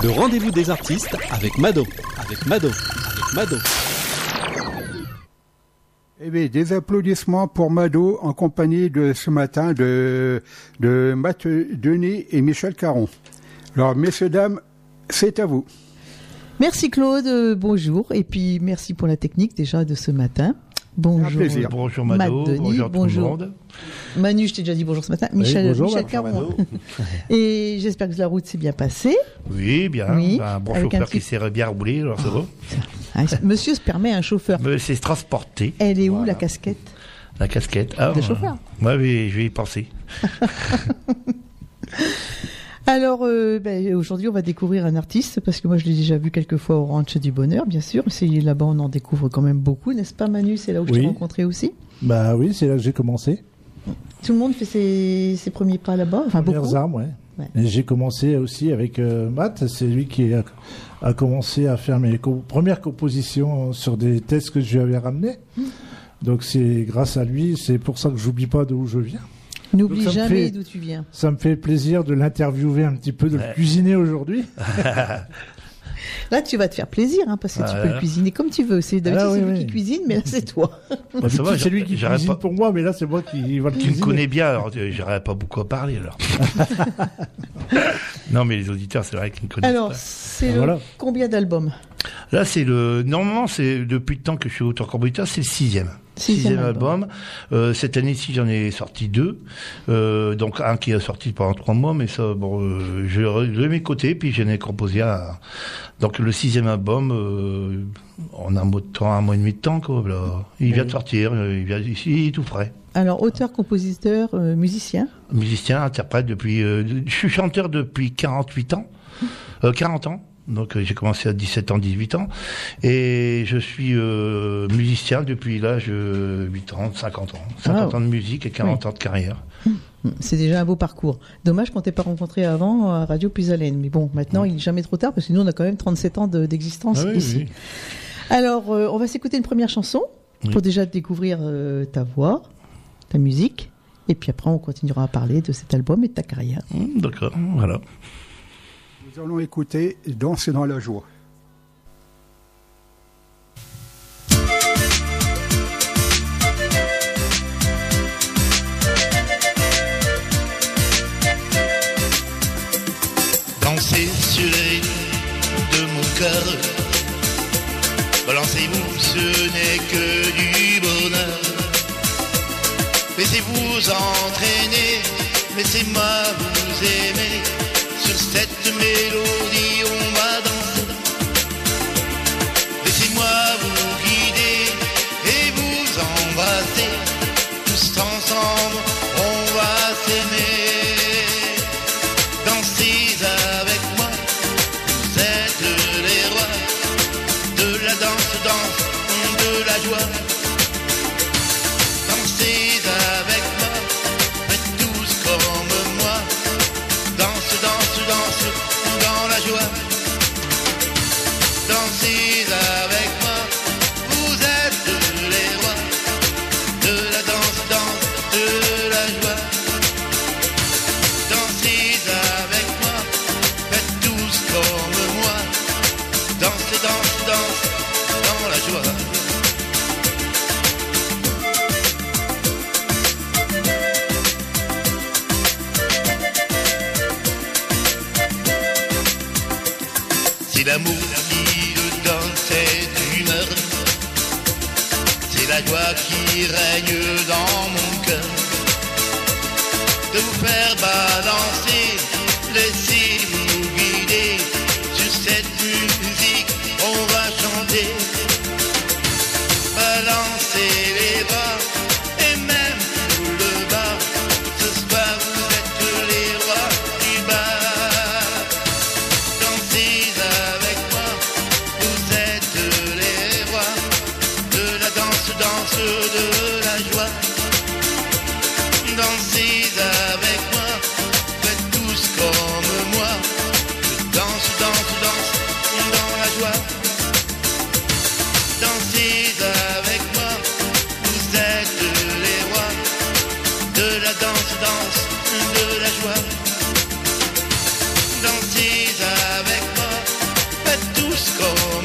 Le rendez-vous des artistes avec Mado, avec Mado, avec Mado. Eh bien, des applaudissements pour Mado en compagnie de ce matin de, de Matt Denis et Michel Caron. Alors, messieurs, dames, c'est à vous. Merci Claude, euh, bonjour. Et puis merci pour la technique déjà de ce matin. Bonjour. plaisir. Bonjour Mado, Denis, bonjour, bonjour. tout le monde. Manu, je t'ai déjà dit bonjour ce matin. Michel, bonjour, Michel. Caron. Et j'espère que la route s'est bien passée. Oui, bien. Oui, un bon un chauffeur petit- qui s'est bien roulé, alors c'est bon. Ah, Monsieur se permet un chauffeur. Mais c'est transporté, Elle est où Voilà. la casquette? La casquette. Ah, De chauffeur. Ouais, oui, je vais y penser. Alors euh, ben, aujourd'hui on va découvrir un artiste parce que moi je l'ai déjà vu quelques fois au Ranch du Bonheur bien sûr. C'est là-bas on en découvre quand même beaucoup, n'est-ce pas Manu? C'est là où je Oui. t'ai rencontré aussi. Bah oui, c'est là que j'ai commencé. Tout le monde fait ses, ses premiers pas là-bas, enfin beaucoup. Premières armes, ouais. J'ai commencé aussi avec euh, Matt, c'est lui qui a, a commencé à faire mes co- premières compositions sur des textes que je lui avais ramenés. Hmm. Donc c'est grâce à lui, c'est pour ça que j'oublie pas d'où je viens. N'oublie jamais d'où tu viens. Ça me fait plaisir de l'interviewer un petit peu, de Ouais. le cuisiner aujourd'hui. Là tu vas te faire plaisir hein, parce que tu Voilà. peux le cuisiner comme tu veux. C'est d'habitude Ah, c'est lui oui. qui cuisine mais là c'est toi. Bah, ça va, c'est lui qui cuisine pas- pour moi, mais là c'est moi qui va le Tu me cuisiner. connais bien, alors euh, j'aurais pas beaucoup à parler alors. non, mais les auditeurs, c'est vrai qu'ils me connaissent Alors pas. c'est Ah, le- combien d'albums? Là, c'est le. Normalement, c'est depuis le temps que je suis auteur-compositeur, c'est le sixième. Sixième album. Euh, cette année-ci, j'en ai sorti deux. Euh, donc un qui est sorti pendant trois mois, mais ça, bon, euh, je je l'ai mis de côté, puis j'en ai composé un. Donc le sixième album, euh, en un mois de temps, un mois et demi de temps, quoi. Là. Il vient de sortir, il vient ici, tout frais. Alors auteur, compositeur, euh, musicien? Musicien, interprète depuis. euh, je suis chanteur depuis 48 ans, euh, 40 ans. Donc euh, j'ai commencé à 17 ans, 18 ans, et je suis euh, musicien depuis l'âge de 8 ans, 50 ans, 50 Ah. ans de musique et 40 ans de carrière. Hmm, C'est déjà un beau parcours. Dommage qu'on t'ait pas rencontré avant à Radio Puisalène. Mais bon, maintenant, il n'est jamais trop tard parce que nous, on a quand même 37 ans de- d'existence Ah oui, ici. Alors, euh, on va s'écouter une première chanson pour déjà découvrir euh, ta voix, ta musique. Et puis après, on continuera à parler de cet album et de ta carrière. Hum, D'accord, voilà. Allons écouter Danser dans la joie. Francisco.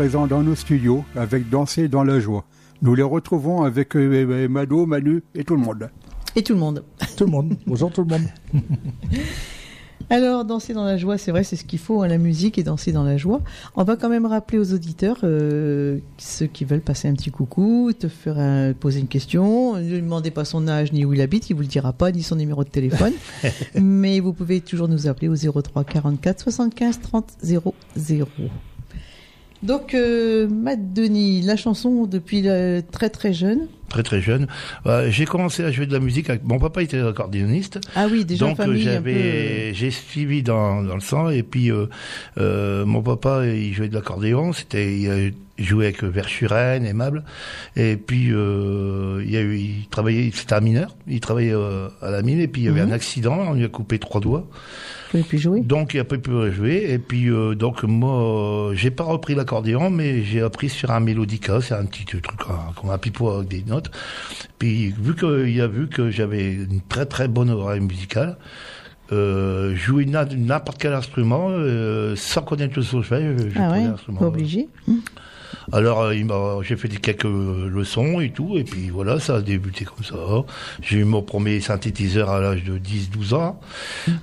Denis présent dans nos studios avec Danser dans la joie. Nous les retrouvons avec euh, Mado, Manu et tout le monde. Et tout le monde. Tout le monde. Bonjour tout le monde. Alors, danser dans la joie, c'est vrai, c'est ce qu'il faut, hein, la musique et danser dans la joie. On va quand même rappeler aux auditeurs, euh, ceux qui veulent passer un petit coucou, te faire un- poser une question. Ne lui demandez pas son âge ni où il habite, il vous le dira pas, ni son numéro de téléphone. Mais vous pouvez toujours nous appeler au 03 44 75 30 00. Donc, euh, Matt Denis, la chanson depuis euh, très très jeune. Très très jeune. Euh, j'ai commencé à jouer de la musique avec mon papa était accordéoniste. Ah oui, déjà Donc peu. j'avais, j'ai suivi dans, dans le sang et puis euh, euh, mon papa il jouait de l'accordéon, c'était il joué avec Verschuren, aimable et puis euh, il y a eu, il travaillait, c'était un mineur, il travaillait euh, à la mine et puis il y avait Mhm. un accident, on lui a coupé trois doigts, pouvez plus jouer. donc il a pas pu jouer et puis euh, donc moi euh, j'ai pas repris l'accordéon mais j'ai appris sur un mélodica, c'est un petit truc euh, comme un pipeau avec des notes. Puis vu qu'il a vu que j'avais une très très bonne oreille musicale, euh, jouer na- n'importe quel instrument euh, sans connaître le solfège, je Ah ouais, l'instrument. pas obligé. Alors euh, j'ai fait quelques leçons et tout, et puis voilà, ça a débuté comme ça. J'ai eu mon premier synthétiseur à l'âge de 10-12 ans,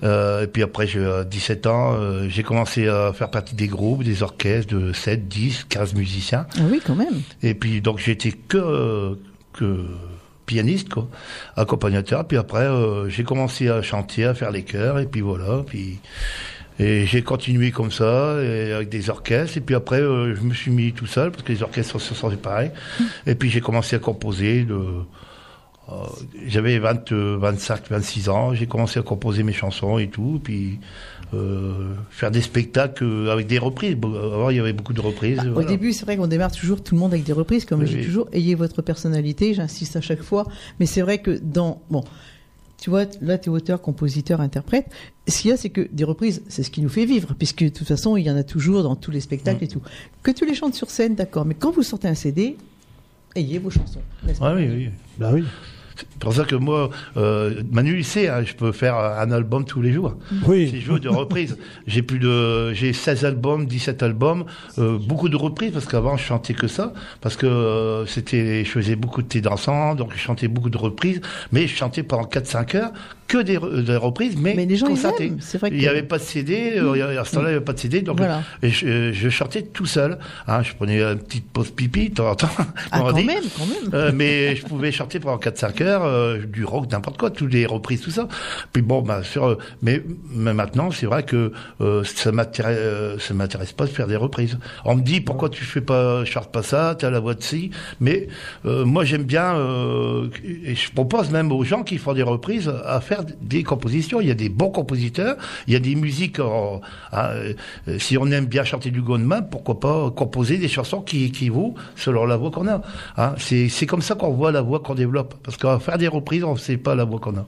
euh, et puis après, j'ai à 17 ans, euh, j'ai commencé à faire partie des groupes, des orchestres de 7, 10, 15 musiciens. Ah oui, quand même. Et puis donc j'étais que que pianiste quoi, accompagnateur. Puis après euh, j'ai commencé à chanter, à faire les chœurs et puis voilà. Puis et j'ai continué comme ça et avec des orchestres. Et puis après euh, je me suis mis tout seul parce que les orchestres se sont séparés. Et puis j'ai commencé à composer de euh, j'avais 20, euh, 25, 26 ans, j'ai commencé à composer mes chansons et tout, puis euh, faire des spectacles euh, avec des reprises. Avant, il y avait beaucoup de reprises. Bah, Au début, c'est vrai qu'on démarre toujours tout le monde avec des reprises, comme Oui, je dis oui. toujours, ayez votre personnalité, j'insiste à chaque fois. Mais c'est vrai que dans, bon, tu vois, là, tu es auteur, compositeur, interprète. Ce qu'il y a, c'est que des reprises, c'est ce qui nous fait vivre, puisque de toute façon, il y en a toujours dans tous les spectacles Mm. et tout. Que tu les chantes sur scène, d'accord, mais quand vous sortez un CD, ayez vos chansons. Ah oui, oui. Bah oui. C'est pour ça que moi, euh, Manu, il sait, hein, je peux faire un album tous les jours. Oui. J'ai joué de reprises. J'ai plus de, j'ai 16 albums, 17 albums, euh, beaucoup de reprises parce qu'avant je chantais que ça, parce que euh, c'était, je faisais beaucoup de thé dansant, donc je chantais beaucoup de reprises, mais je chantais pendant 4-5 heures que des, re- des reprises, mais, Mais les gens, concertées. vrai Il n'y que- avait pas de CD, euh, à ce temps-là, il n'y avait pas de CD, donc Voilà. et je, je chantais tout seul. Hein, je prenais une petite pause pipi de temps en temps. Ah, quand dit. même, quand même. Euh, mais je pouvais chanter pendant 4-5 heures euh, du rock, n'importe quoi, toutes les reprises, tout ça. Puis bon, bah, sur, euh, mais, mais maintenant, c'est vrai que euh, ça m'intéresse, euh, ça m'intéresse pas de faire des reprises. On me dit pourquoi tu fais pas, chante pas ça, t'as la voix de si. Mais euh, moi, j'aime bien, euh, et je propose même aux gens qui font des reprises à faire des compositions. Il y a des bons compositeurs, il y a des musiques. en- à, euh, si on aime bien chanter du Goldman, pourquoi pas composer des chansons qui équivaut selon la voix qu'on a. Hein, c'est c'est comme ça qu'on voit la voix qu'on développe. Parce qu'à faire des reprises, on ne sait pas la voix qu'on a.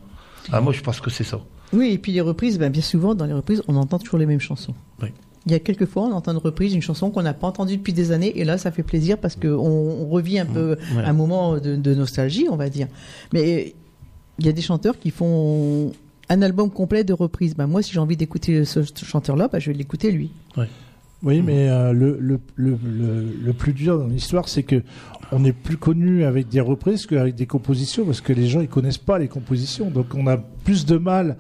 Ah, moi, je pense que c'est ça. Oui, et puis les reprises, ben, bien souvent, dans les reprises, on entend toujours les mêmes chansons. Oui. Il y a quelques fois, on entend une reprise d'une chanson qu'on n'a pas entendue depuis des années, et là, ça fait plaisir parce qu'on on revit un peu ouais. un moment de, de nostalgie, on va dire. Mais il y a des chanteurs qui font un album complet de reprises. Ben, moi, si j'ai envie d'écouter ce, chanteur-là, ben, je vais l'écouter lui. Oui, mais euh, le, le, le, le, le plus dur dans l'histoire, c'est que on est plus connu avec des reprises qu'avec des compositions, parce que les gens ils connaissent pas les compositions, donc on a plus de mal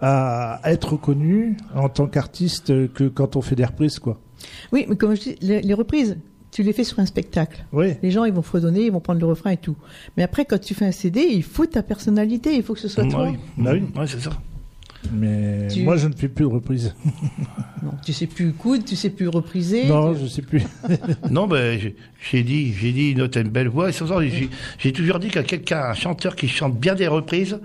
à être connu en tant qu'artiste que quand on fait des reprises, quoi. Oui, mais comme je dis, les, les reprises, tu les fais sur un spectacle. Oui. Les gens, ils vont fredonner, ils vont prendre le refrain et tout. Mais après, quand tu fais un CD, il faut ta personnalité, il faut que ce soit toi. oui, Bah oui. Ouais, c'est ça. Mais Tu- moi, je ne fais plus de reprises. Non, tu sais plus coudre, tu sais plus repriser. non, tu- je sais plus. Non, ben, j'ai- dit, j'ai dit, note une belle voix. Et sans ça, j'ai j'ai toujours dit qu'à quelqu'un, un chanteur qui chante bien des reprises,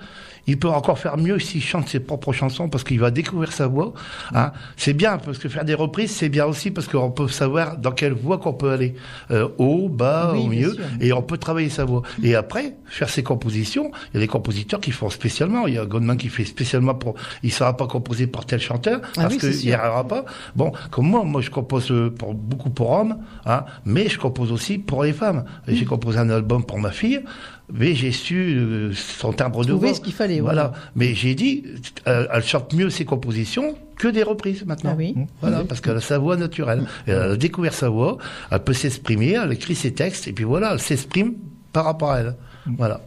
il peut encore faire mieux s'il chante ses propres chansons parce qu'il va découvrir sa voix. Hein. C'est bien parce que faire des reprises, c'est bien aussi parce qu'on peut savoir dans quelle voix qu'on peut aller, euh, haut, bas, Oui, au milieu, et on peut travailler sa voix. Et après, faire ses compositions, il y a des compositeurs qui font spécialement. Il y a Goldman qui fait spécialement pour, il sera pas composé par tel chanteur Ah parce oui, qu'il n'y aura pas. Bon, comme moi, moi je compose euh, pour beaucoup pour hommes, hein, mais je compose aussi pour les femmes. J'ai composé un album pour ma fille. Mais j'ai su euh, son timbre de voix. ce qu'il fallait, Voilà. Mais j'ai dit, euh, elle chante mieux ses compositions que des reprises maintenant. Ah oui. Voilà, parce qu'elle a sa voix naturelle. Et elle a découvert sa voix, elle peut s'exprimer, elle écrit ses textes, et puis voilà, elle s'exprime par rapport à elle. Voilà.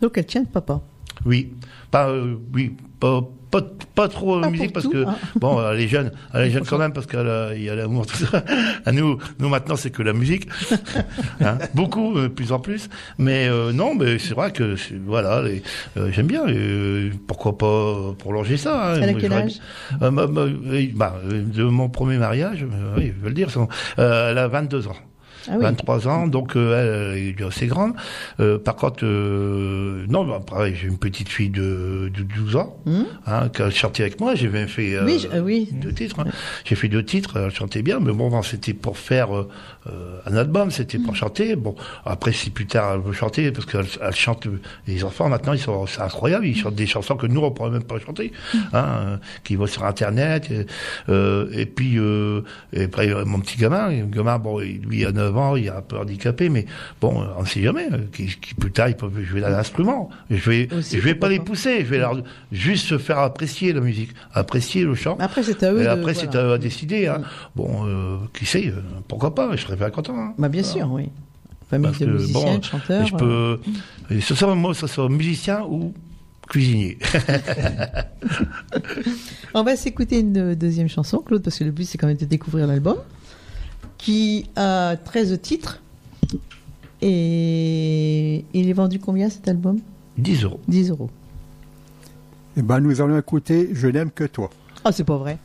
Donc elle tient de papa. Oui. Pas, euh, oui, pas, pas, pas trop Pas musique parce tout, que hein. bon, elle est jeune, elle est jeune quand même parce qu'il y a l'amour tout ça. À nous, nous maintenant c'est que la musique, hein, beaucoup, euh, de plus en plus. Mais euh, non, mais c'est vrai que voilà, les- euh, j'aime bien. euh, pourquoi pas prolonger ça hein. A quel âge Euh, bah, bah, euh, bah, euh, De mon premier mariage, euh, oui, je veux le dire, son- euh, elle a 22 ans. Ah oui. 23 ans, donc euh, elle, elle est assez grande. Euh, par contre, euh, non, bah, j'ai une petite fille de, de 12 ans Hmm hein, qui a chanté avec moi. J'ai même fait euh, Oui, je- euh, oui. deux titres. hein. J'ai fait deux titres, elle chantait bien, mais bon, c'était pour faire euh, euh, un album, c'était pour chanter. Bon, après, si plus tard elle veut chanter, parce qu'elle elle chante, les enfants maintenant, ils sont, c'est incroyable, ils chantent des chansons que nous, on pourrait même pas chanter, Hmm. hein, euh, qui vont sur Internet. Et, euh, et puis, euh, et après, euh, mon petit gamin, le gamin, bon, il- lui, il a 9 ans, il est un peu handicapé, mais bon, on ne sait jamais, euh, qui, qui plus tard, ils peuvent jouer d'un instrument. Je vais, Aussi, je vais pas les pousser, je vais leur juste se faire apprécier la musique, apprécier le chant. Après, c'est à eux. Et de- après, c'est voilà. à eux à décider. Hein. Bon, euh, qui sait, euh, pourquoi pas, je serais bien content. Hein. Bah, bien sûr, oui. Famille Parce de que, musiciens, bon, de chanteurs. je peux, et ce soit moi, ce soit musicien ou cuisinier. euh. On va s'écouter une euh, deuxième chanson, Claude, parce que le but, c'est quand même de découvrir l'album, qui a 13 titres. Et il est vendu combien cet album? 10 euros. 10 euros. Eh ben, nous allons écouter Je n'aime que toi. Ah, c'est pas vrai.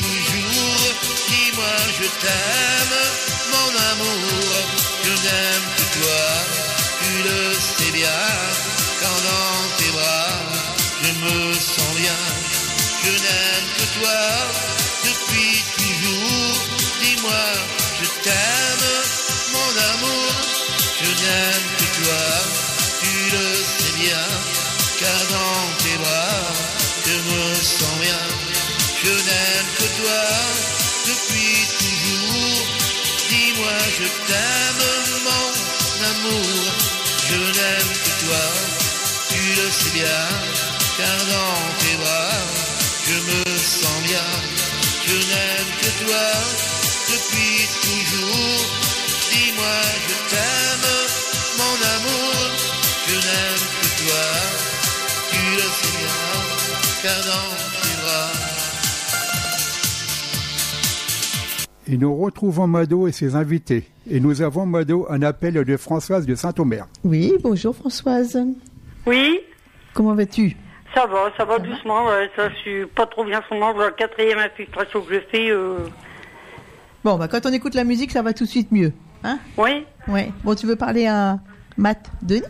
Toujours. Dis-moi, je t'aime, mon amour. Je n'aime que toi, tu le sais bien. Quand dans tes bras, je me sens bien. Je n'aime que toi, depuis toujours. Dis-moi, je t'aime, sais bien. Car dans tes bras, je me sens bien. Je n'aime que toi depuis toujours. Dis-moi, je t'aime, mon amour. Je n'aime que toi. Tu le sais bien, car dans tes bras. Et nous retrouvons Mado et ses invités. Et nous avons Mado un appel de Françoise de Saint-Omer. Oui, bonjour Françoise. Oui, Comment vas-tu ça va, ça va doucement. ouais, ça, je suis pas trop bien en ce moment. La quatrième infiltration que je fais. Euh... Bon, bah quand on écoute la musique, ça va tout de suite mieux. Hein? Oui, Ouais. Bon, tu veux parler à Matt Denis?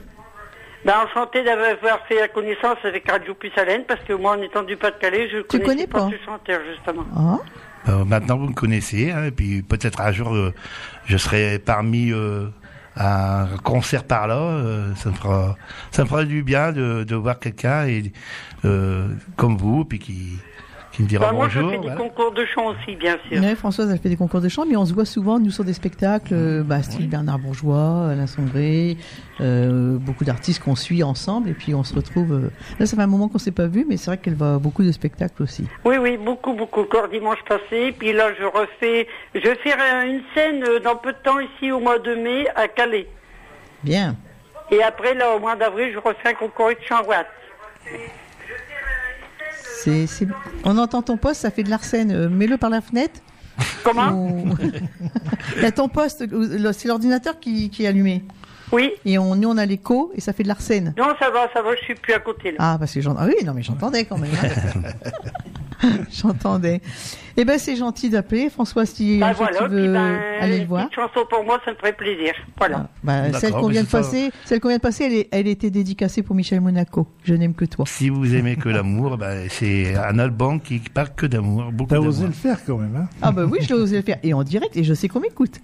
Ben, enchanté d'avoir fait la connaissance avec Radio Puisalène parce que moi, en étant du Pas-de-Calais, je Tu connaissais connais pas pas ce chanteur, justement. Ah, Euh, maintenant, vous me connaissez, hein, et puis peut-être un jour, euh, je serai parmi euh, un concert par là. euh, ça me fera, ça me fera du bien de, de voir quelqu'un et euh, comme vous, puis qui, qui me dira Ben, moi, je fais des concours de chant aussi, bien sûr. ouais, Françoise, elle fait des concours de chant, mais on se voit souvent, nous, sur des spectacles, euh, bah, style Bernard Bourgeois, Alain Sombré, euh, beaucoup d'artistes qu'on suit ensemble, et puis on se retrouve. euh, Là, ça fait un moment qu'on s'est pas vu, mais c'est vrai qu'elle va à beaucoup de spectacles aussi. Oui, oui, beaucoup, beaucoup. Encore dimanche passé. Puis là, je refais. Je vais faire euh, une scène dans peu de temps ici au mois de mai à Calais. Bien. Et après, là, au mois d'avril, je refais un concours de chant Watt. C'est, c'est- On entend ton poste, ça fait de l'arsène. Euh, mets-le par la fenêtre. Comment? Y a ton poste, euh, c'est l'ordinateur qui, qui est allumé. Oui. Et on, nous, on a l'écho et ça fait de l'arsène. Non, ça va, ça va, je suis plus à côté là. Ah, parce que j'en... ah oui, non, mais j'entendais quand même. hein. j'entendais. Eh ben, c'est gentil d'appeler. François, si Bah voilà, tu puis veux ben, aller une le voir. petite chanson pour moi, ça me ferait plaisir. Voilà. Ah, bah, celle qu'on vient de passer, celle qu'on vient de passer, elle, est, elle était dédicacée pour Michel Monaco. Je n'aime que toi. Si vous aimez que l'amour, ben, c'est un album qui parle que d'amour, T'as osé le faire quand même, hein Ah bah oui, je l'ai osé le faire et en direct et je sais qu'on m'écoute.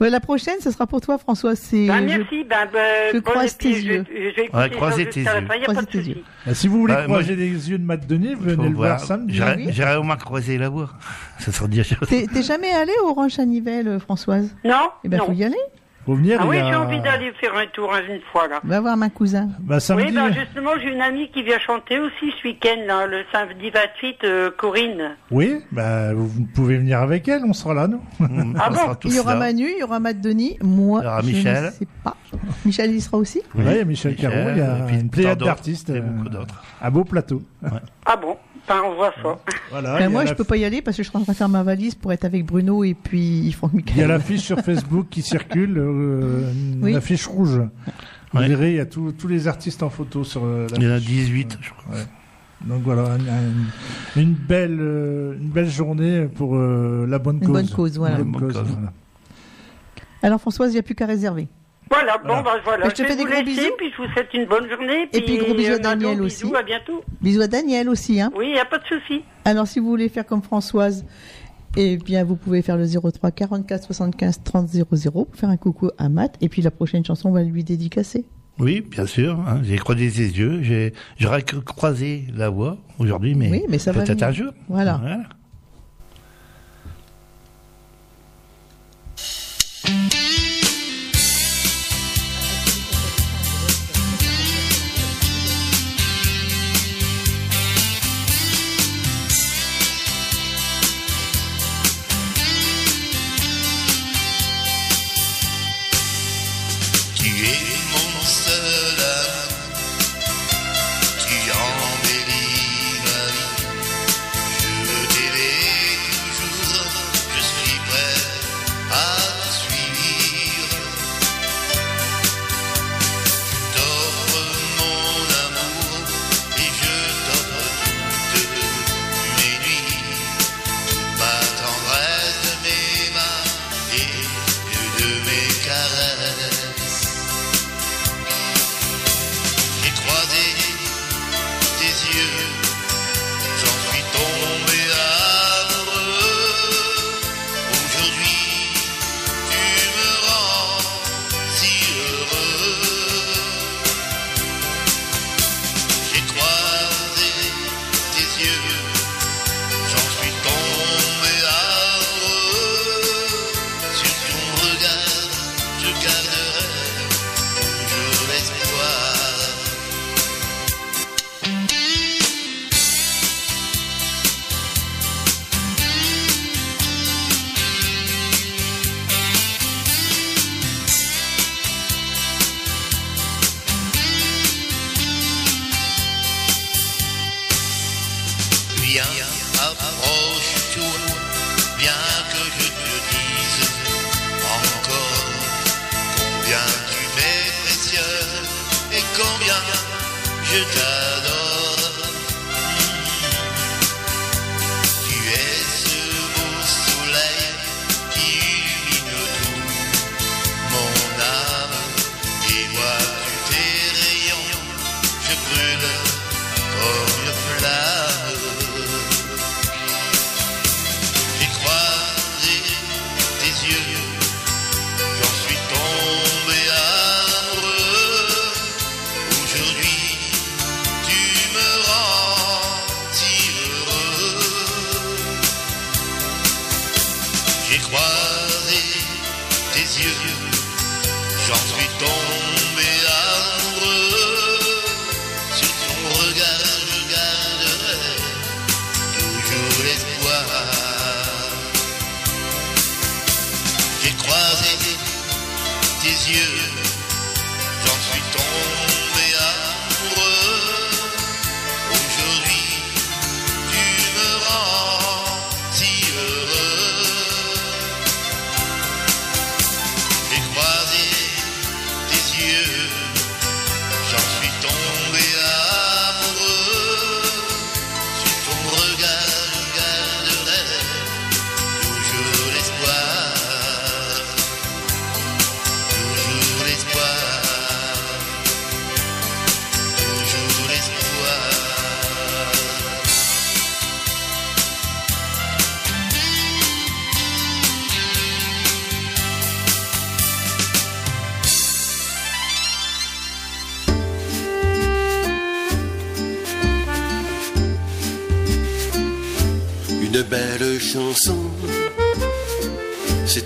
Ouais, la prochaine, ce sera pour toi, François. C'est Ben, je- merci, ben, ben, je bon, croise tes je- yeux. Je, vais écouter Ouais, croisez tes yeux. fin, y a Croisez pas tes yeux. Bah, Si vous voulez moi, croiser les yeux de Matt Denis, venez le voir samedi. J'irai au moins croiser la voix. Ça sera dire. T'es t'es jamais allé au Ranch à Nivelles, euh, Françoise? Non, Eh ben, non. faut y aller. Faut venir, Ah oui, a- j'ai envie d'aller faire un tour hein, une fois là. Va voir ma cousin. Bah, samedi. Oui, ben justement, j'ai une amie qui vient chanter aussi ce week-end, là, le samedi 28, euh, Corinne. Oui, bah, vous pouvez venir avec elle, on sera là, nous. On Ah bon sera tous Il y aura là. Manu, il y aura Matt Denis, moi, Il y aura je Michel. ne sais pas. Michel, il y sera aussi Oui, il y a Michel Caron, il y a une pléiade d'artistes. et euh, beaucoup d'autres. Un beau plateau. Ah bon Ben, on voit ça. Voilà. A Moi, la- je peux pas y aller parce que je suis en train de faire ma valise pour être avec Bruno et puis Franck Il y a Michael. l'affiche sur Facebook qui circule, euh, une Oui. affiche rouge. Vous Ouais. verrez, il y a tous tous les artistes en photo sur euh, Il y en a l'affiche. 18, je crois. Donc voilà, un- un- une, belle, euh, une belle journée pour euh, la bonne Une cause. bonne cause, voilà. Une bonne Bonne cause, cause. voilà. Alors Françoise, il n'y a plus qu'à réserver. Voilà, Voilà. bon, ben voilà. Bah, je te fais des gros laisser, bisous. puis je vous souhaite une bonne journée. Et puis, gros bisous à euh, Daniel bisous, aussi. à bientôt. Bisous à Daniel aussi. Hein. Oui, il n'y a pas de souci. Alors, si vous voulez faire comme Françoise, eh bien, vous pouvez faire le 03 44 75 30 00 pour faire un coucou à Matt. Et puis, la prochaine chanson, on va lui dédicacer. Oui, bien sûr. hein, J'ai croisé ses yeux. J'ai, j'aurais cru croiser la voix aujourd'hui, mais, Oui, mais ça va peut-être un jour. Voilà. Tu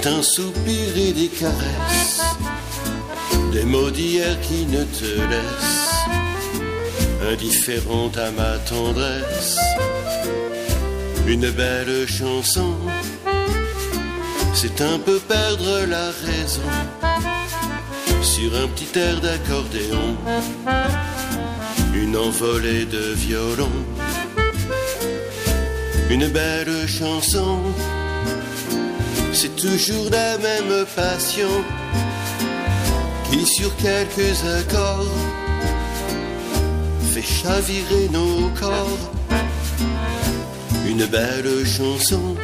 c'est un soupir et des caresses, des mots d'hier qui ne te laissent indifférente à ma tendresse. Une belle chanson, c'est un peu perdre la raison sur un petit air d'accordéon, une envolée de violon. Une belle chanson, c'est toujours la même passion qui sur quelques accords fait chavirer nos corps. Une belle chanson,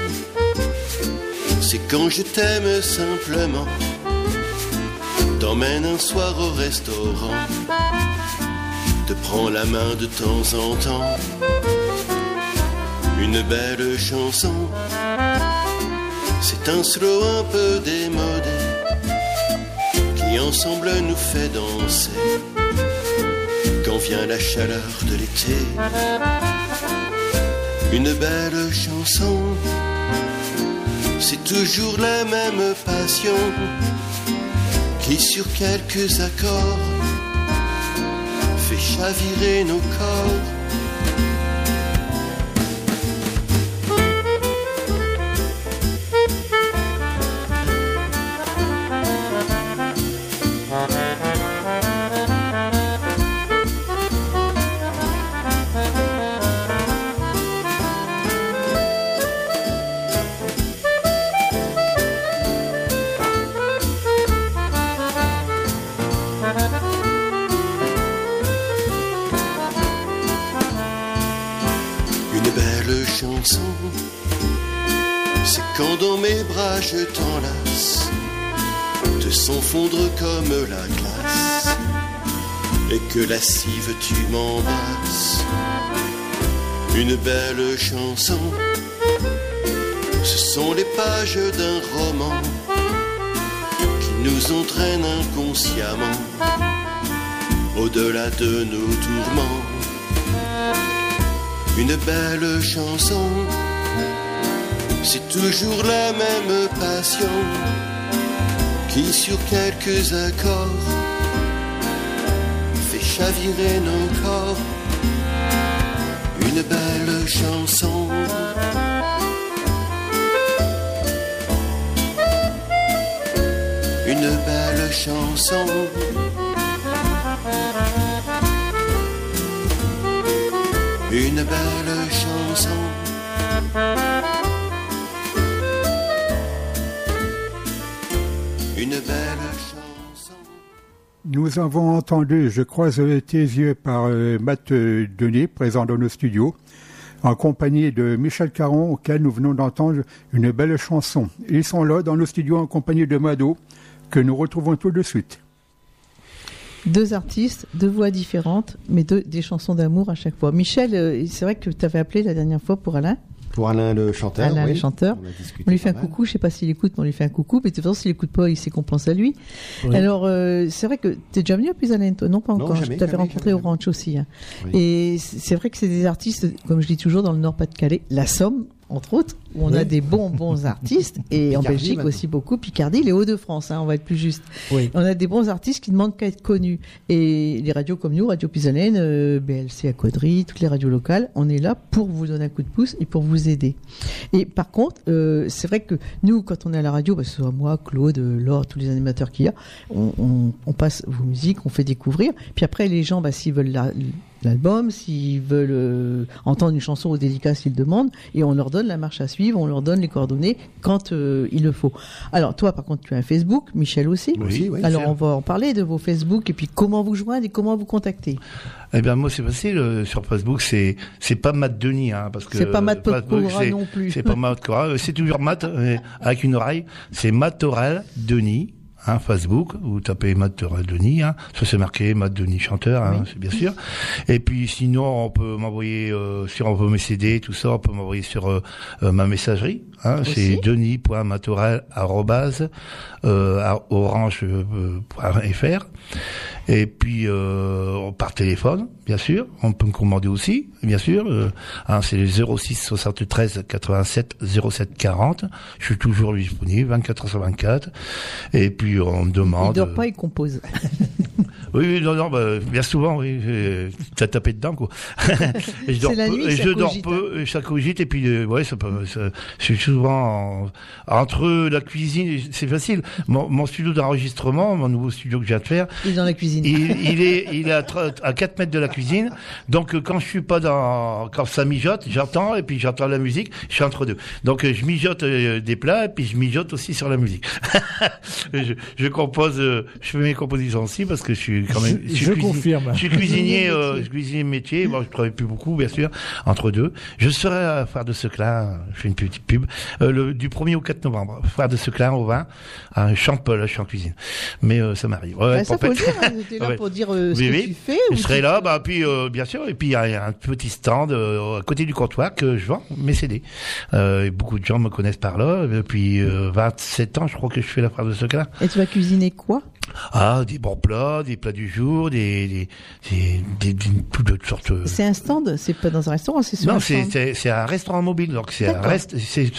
c'est quand je t'aime simplement, t'emmène un soir au restaurant, te prends la main de temps en temps une belle chanson. C'est un slow un peu démodé qui ensemble nous fait danser quand vient la chaleur de l'été. Une belle chanson, c'est toujours la même passion qui sur quelques accords fait chavirer nos corps. Te sens fondre comme la glace, et que lascive tu m'embrasses. Une belle chanson, ce sont les pages d'un roman qui nous entraînent inconsciemment au-delà de nos tourments une belle chanson. C'est toujours la même passion qui sur quelques accords fait chavirer nos corps. Une belle chanson. Une belle chanson. Une belle chanson. Une belle chanson. Nous avons entendu Je croise tes yeux par euh, Matt euh, Denis, présent dans nos studios, en compagnie de Michel Caron, auquel nous venons d'entendre une belle chanson. Ils sont là dans nos studios en compagnie de Mado, que nous retrouvons tout de suite. Deux artistes, deux voix différentes, mais deux, des chansons d'amour à chaque fois. Michel, euh, c'est vrai que tu avais appelé la dernière fois pour Alain? Pour Alain le chanteur. Alain oui. le chanteur. On, lui fait un mal. coucou, je sais pas s'il écoute, mais on lui fait un coucou. Mais de toute façon, s'il écoute pas, il sait qu'on pense à lui. Oui. Alors, euh, c'est vrai que tu es déjà venu à Puisalène, toi? Non, pas Non, encore. jamais, je t'avais rencontré jamais, au ranch aussi. hein. Oui. Et c'est c'est vrai que c'est des artistes, comme je dis toujours, dans le Nord-Pas-de-Calais, la Somme, entre autres, où on a des bons, bons artistes. Et en Belgique maintenant. aussi beaucoup. Picardie, les Hauts-de-France, hein, on va être plus juste. Oui. On a des bons artistes qui ne demandent qu'à être connus. Et les radios comme nous, Radio Pisalène, euh, BLC à Caudry, toutes les radios locales, on est là pour vous donner un coup de pouce et pour vous aider. Et par contre, euh, c'est vrai que nous, quand on est à la radio, bah, que ce soit moi, Claude, euh, Laure, tous les animateurs qu'il y a, on, on- on passe vos musiques, on fait découvrir. Puis après, les gens, bah, s'ils veulent la- l'album, s'ils veulent euh, entendre une chanson au délicat, s'ils demandent, et on leur donne la marche à suivre, on leur donne les coordonnées quand euh, il le faut. Alors toi, par contre, tu as un Facebook, Michel aussi. Oui. Alors on va en parler de vos Facebook et puis comment vous joindre et comment vous contacter? Eh bien, moi, c'est facile. euh, sur Facebook, c'est c'est pas Matt Denis, hein, parce que C'est pas Matt Pokora non plus. C'est pas Matt Cora, c'est toujours Matt avec une oreille. C'est Matt Torel Denis. Hein, Facebook, vous tapez Matt Denis, hein, ça c'est marqué Matt Denis chanteur, hein, Oui. c'est bien sûr. Et puis sinon, on peut m'envoyer euh, sur on peut me CD, tout ça, on peut m'envoyer sur euh, euh, ma messagerie. Hein, c'est Aussi. Euh, à. Et puis euh, par téléphone, bien sûr, on peut me commander aussi, bien sûr. Euh, hein, c'est le 06 73 87 07 40. Je suis toujours disponible, 24 heures sur 24. Et puis on me Il demande. dort pas, il compose. Oui, oui, non, non, bah, bien souvent, oui, euh, t'as tapé dedans, quoi. et je dors C'est la peu, nuit, et je dors peu, et ça cogite, et puis, euh, ouais, ça peut, ça- je suis souvent en- entre la cuisine, c'est facile. Mon, mon studio d'enregistrement, mon nouveau studio que je viens de faire, Il est dans la cuisine. Il, il est, il est à, à 4 mètres de la cuisine. Donc, euh, quand je suis pas dans, quand ça mijote, j'entends, et puis j'entends la musique, je suis entre deux. Donc, euh, je mijote euh, des plats, et puis je mijote aussi sur la musique. je, je compose, je fais mes compositions aussi, parce que je suis quand même, Je- suis je cuisinier- confirme. Je suis cuisinier, euh, je suis cuisinier métier. Bon, je travaille plus beaucoup, bien sûr, entre deux. Je serai à Foire de Seclin, je fais une petite pub, euh, le, du 1er au 4 novembre. Foire de Seclin au vin, à Champol, je suis en cuisine. Mais euh, ça m'arrive. Ouais, Bah, ça faut le dire, t'es là Ouais. pour dire euh, ce Oui, que oui. tu fais. Je ou serai tu- là, bah puis euh, bien sûr, et puis il y a un petit stand euh, à côté du comptoir que je vends mes CD. Euh, et beaucoup de gens me connaissent par là. Depuis euh, 27 ans, je crois que je fais la Foire de Seclin. Et tu vas cuisiner quoi? Ah, des bons plats, des plats du jour, des des des, toutes de sortes. C'est un stand, c'est pas dans un restaurant, c'est sur non, c'est stand. c'est c'est un restaurant mobile, donc c'est rest,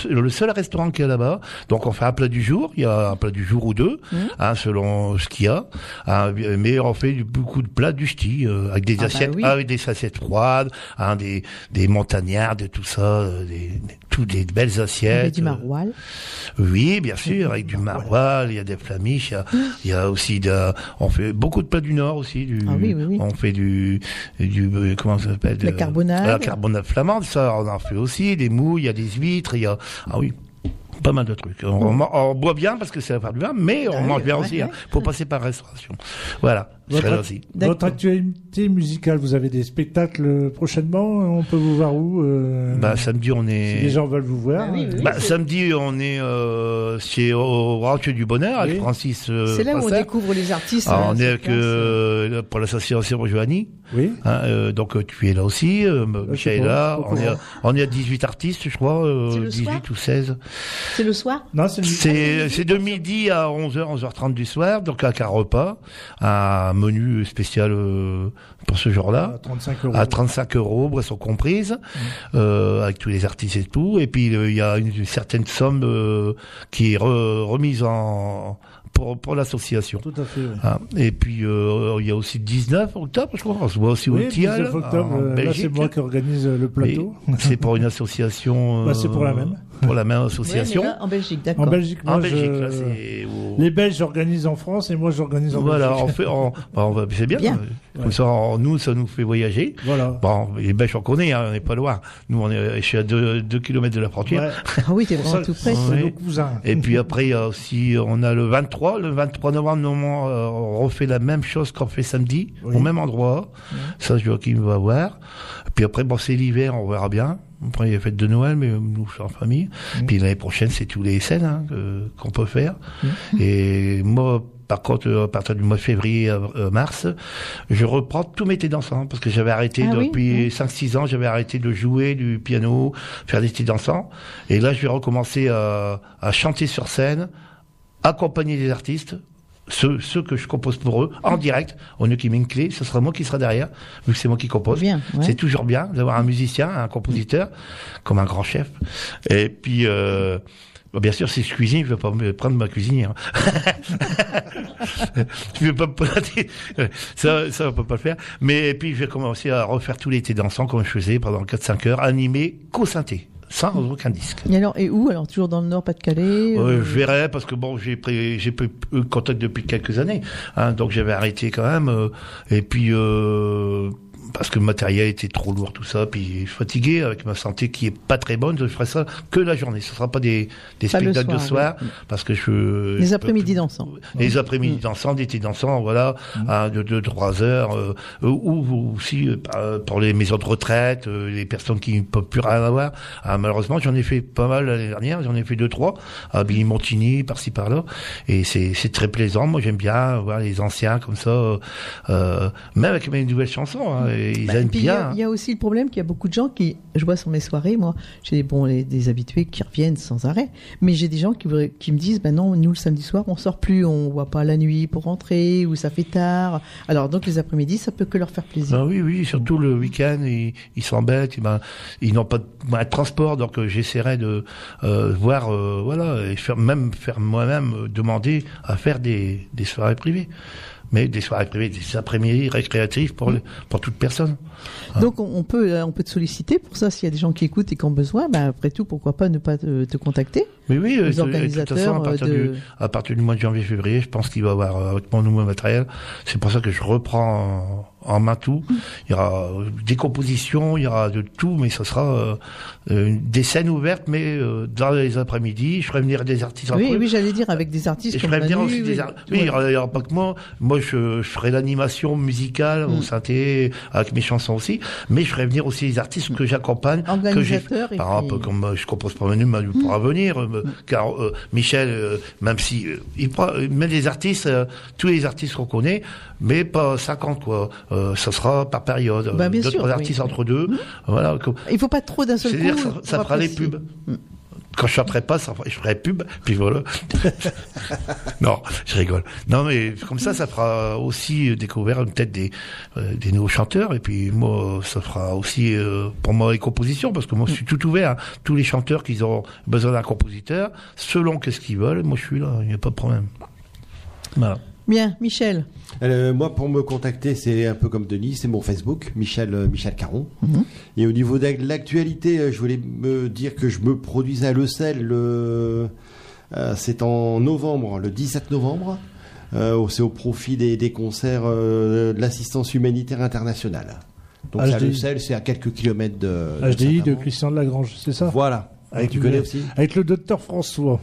le seul restaurant qu'il y a là-bas. Donc on fait un plat du jour, il y a un plat du jour ou deux, Mhm. hein, selon ce qu'il y a. Hein, mais on fait beaucoup de plats du ch'ti euh, avec des Ah bah assiettes, oui. avec des assiettes froides, hein, des des montagnardes, tout ça, euh, des, des belles assiettes. Avec du euh, maroilles. oui, bien sûr, avec du maroilles, il y a des flamiches, il y a, il y a aussi de, on fait beaucoup de plats du Nord aussi. Du, Ah oui, oui, oui. On fait du, du comment ça s'appelle La carbonade. La carbonade flamande, ça, on en fait aussi. Des moules, il y a des huîtres, il y a, ah oui. Pas mal de trucs. On, on, on boit bien parce que c'est la part du vin, mais on Ah mange bien ouais, aussi. ouais. hein. Faut passer par restauration. Voilà. Là. D'accord. Votre actualité musicale, vous avez des spectacles prochainement On peut vous voir où euh, Bah, samedi, on Si est. les gens veulent vous voir. Bah oui, oui. euh, Bah, samedi, on est euh, chez au Ranch du Bonheur avec. Francis. euh, C'est là où on découvre les artistes. Alors, euh, on est sur avec place. euh, pour l'association Joanie. Oui. Hein, euh, donc euh, tu es là aussi, euh, Michel est là. On est, à, on est à 18 artistes, je crois, euh, C'est le 18 soir ou 16. C'est le soir Non, c'est le- C'est c'est de midi à 11h, 11h30 du soir, donc avec un repas, un menu spécial euh, pour ce jour-là. à 35 euros. À 35 euros, boissons comprises, euh, avec tous les artistes et tout. Et puis euh, il y a une, une certaine somme qui est re- remise en pour, pour l'association. Tout à fait. oui. Ah, et puis euh, il y a aussi le 19 octobre, je crois. On se voit aussi au Tial, 19 octobre, en là c'est moi qui organise le plateau. C'est pour une association. Bah, c'est pour la même. Pour la même Ouais, association. là, en Belgique, En d'accord. Belgique, moi, en Belgique, je- là, c'est. les Belges organisent en France et moi j'organise en Voilà, Belgique. on fait, on, bah, on c'est bien. Bien. Comme ça, on- nous, ça nous fait voyager. Voilà. Bon, les Belges, on connaît, hein, on n'est pas loin. Nous, on est, je suis à 2 km de la frontière. Ouais, Ah oui, t'es vraiment tout près. c'est nos cousins. Et puis après, il y a aussi, on a le 23, le 23 novembre, normalement, euh, on refait la même chose qu'on fait samedi, Oui. au même endroit. Ça, Joachim va voir. Puis après, bon, c'est l'hiver, on verra bien. Après, il y a la fête de Noël, mais nous, c'est en famille. Mm. Puis l'année prochaine, c'est tous les scènes hein, qu'on peut faire. Mm. Et moi, par contre, euh, à partir du mois de février, à euh, mars, je reprends tous mes thés dansants parce que j'avais arrêté Ah depuis oui. 5-6 ans, j'avais arrêté de jouer du piano, faire des thés dansants. Et là, je vais recommencer à, à chanter sur scène, accompagner des artistes, ceux, ceux que je compose pour eux, en direct, au lieu qu'ils m'aient une clé, ce sera moi qui sera derrière, vu que c'est moi qui compose. Ouais. C'est toujours bien d'avoir un musicien, un compositeur, comme un grand chef. Et puis, euh, bah, bien sûr, si je cuisine, je vais pas me prendre ma cuisinière. je vais pas me plater. Ça, ça, on peut pas le faire. Mais puis, je vais commencer à refaire tous les thés dansants comme je faisais pendant 4-5 heures, animé qu'au synthé, sans aucun disque. Et alors, et où Alors, toujours dans le Nord, Pas-de-Calais Ouais, euh, je verrai parce que bon, j'ai pris, j'ai pris eu contact depuis quelques années, hein, donc j'avais arrêté quand même. euh, et puis euh, parce que le matériel était trop lourd, tout ça, puis je suis fatigué avec ma santé qui est pas très bonne. Je ferai ça que la journée. Ce sera pas des, des Pas spectacles de soir, parce que je. Les après-midi dansants. Les après-midi dansants, d'été dansants, voilà, de 2-3 heures, euh, ou, ou aussi euh, par- pour les maisons de retraite, euh, les personnes qui ne peuvent plus rien avoir. Ah, malheureusement, j'en ai fait pas mal l'année dernière, j'en ai fait deux trois à Billy Montigny, par-ci par-là, et c'est très plaisant. Moi, j'aime bien voir les anciens comme ça, euh, euh, même avec mes nouvelles chansons, hein, et ils Bah, aiment il y bien. Il y, a aussi le problème qu'il y a beaucoup de gens qui, je vois sur mes soirées, moi, j'ai bon, les, des habitués qui reviennent sans arrêt, mais j'ai des gens qui, me disent, ben non, nous le samedi soir, on sort plus, on voit pas la nuit pour rentrer, ou ça fait tard. Alors donc les après-midi, ça peut que leur faire plaisir. Ben oui, oui, surtout le week-end, ils ils s'embêtent, ben, ils n'ont pas de de transport, donc euh, j'essaierai de euh, voir, euh, voilà, et faire, même faire moi-même euh, demander à faire des, des soirées privées. Mais des soirées privées, des après-midi récréatives pour, le- pour toute personne. Donc on, peut, euh, on peut te solliciter pour ça s'il y a des gens qui écoutent et qui ont besoin. Ben après tout, pourquoi pas ne pas te, te contacter? Mais oui, Les de- de toute organisateurs, façon, à partir, de- du, à partir du mois de janvier-février, je pense qu'il va y avoir, euh, avec mon nouveau matériel, c'est pour ça que je reprends en, tout. Il y aura euh, des compositions, il y aura de tout, mais ce sera euh, des scènes ouvertes, mais euh, dans les après-midi, je ferai venir des artistes Oui, oui, j'allais dire avec des artistes Et je ferai venir aussi des oui, ar- Oui, il y aura, pas que moi. Moi, je, je ferai l'animation musicale Mm. au synthé, avec mes chansons aussi. Mais je ferai venir aussi les artistes que j'accompagne. que j'ai- Par puis- exemple, comme euh, je compose pas Manu, Manu pourra venir. euh, Car euh, Michel, même si il prend, il met des artistes, tous les artistes qu'on connaît, mais pas 50 quoi. Euh, ça sera par période. Bien Deux, sûr, trois oui. artistes entre deux. Voilà. comme- Il faut pas trop d'un seul coup. C'est-à-dire, ça, fera les pubs. Quand je chanterai pas, ça, je ferai pub, puis voilà. non, je rigole. Non, mais comme ça, ça fera aussi découvrir peut-être des, euh, des nouveaux chanteurs, et puis moi, ça fera aussi euh, pour moi les compositions, parce que moi, je suis tout ouvert. hein. Tous les chanteurs qui ont besoin d'un compositeur, selon qu'est-ce qu'ils veulent, moi, je suis là, il n'y a pas de problème. Voilà. Bien, Michel. Euh, moi, pour me contacter, c'est un peu comme Denis, c'est mon Facebook, Michel, euh, Michel Caron. Mhm. Et au niveau de l'actualité, euh, je voulais me dire que je me produisais à Le Sel, le, euh, c'est en novembre, le 17 novembre. Euh, c'est au profit des, des concerts euh, de l'assistance humanitaire internationale. Donc c'est à. Le Sel, c'est à quelques kilomètres de, de HDI de Saint-Amand. Christian de Lagrange, c'est ça? Voilà. Avec tu le- connais aussi Avec le docteur François.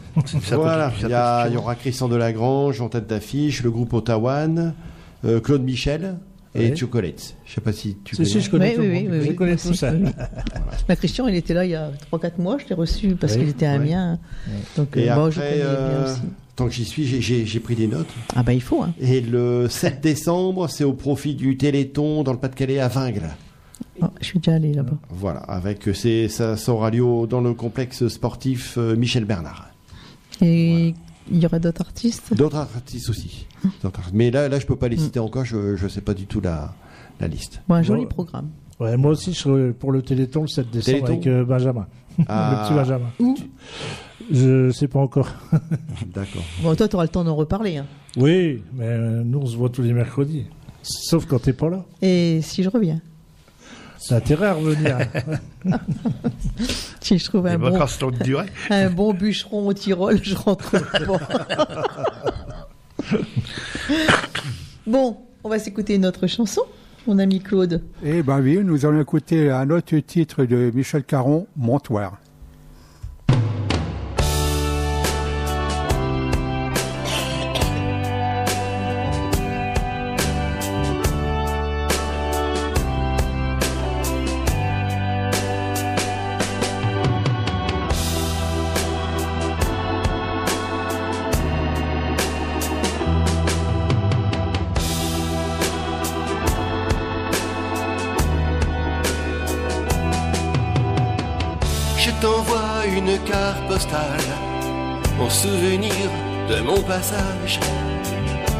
Voilà, il y, a- continue. il y aura Christian Delagrange en tête d'affiche, le groupe Ottawa, euh, Claude Michel et Ouais. Chocolate. Je sais pas si tu connais. si, je connais Oui, tout oui, oui, Je connais tout ça. Bah, Christian, il était là il y a 3-4 mois, je l'ai reçu parce Oui, qu'il était à ouais. Amiens. Donc, Et euh, bon, je après, connais euh, bien aussi. tant que j'y suis, j'ai pris des notes. Ah bah il faut, hein. Et le 7 décembre, c'est au profit du Téléthon dans le Pas-de-Calais à Vingles. Je suis déjà allé là-bas. Voilà, avec euh, c'est ça sera lieu dans le complexe sportif euh, Michel Bernard. Et il y aura d'autres artistes? D'autres artistes aussi. D'autres artistes. Mais là, là, je peux pas les citer encore. Je je sais pas du tout la la liste. Bon, un joli Bon. programme. Ouais, moi aussi, je serai pour le Téléthon le 7 décembre Téléthon avec euh, Benjamin. Ah. Le petit Benjamin. Où? Je sais pas encore. D'accord. Bon, toi, tu auras le temps d'en reparler. hein. Oui, mais euh, nous on se voit tous les mercredis. Sauf quand t'es pas là. Et si je reviens C'est intérêt à revenir. Si je trouve un bon, vacances longue durée. un bon bûcheron au Tyrol, je rentre pas. bon, on va s'écouter une autre chanson, mon ami Claude. Eh ben oui, nous allons écouter un autre titre de Michel Caron, Montoire.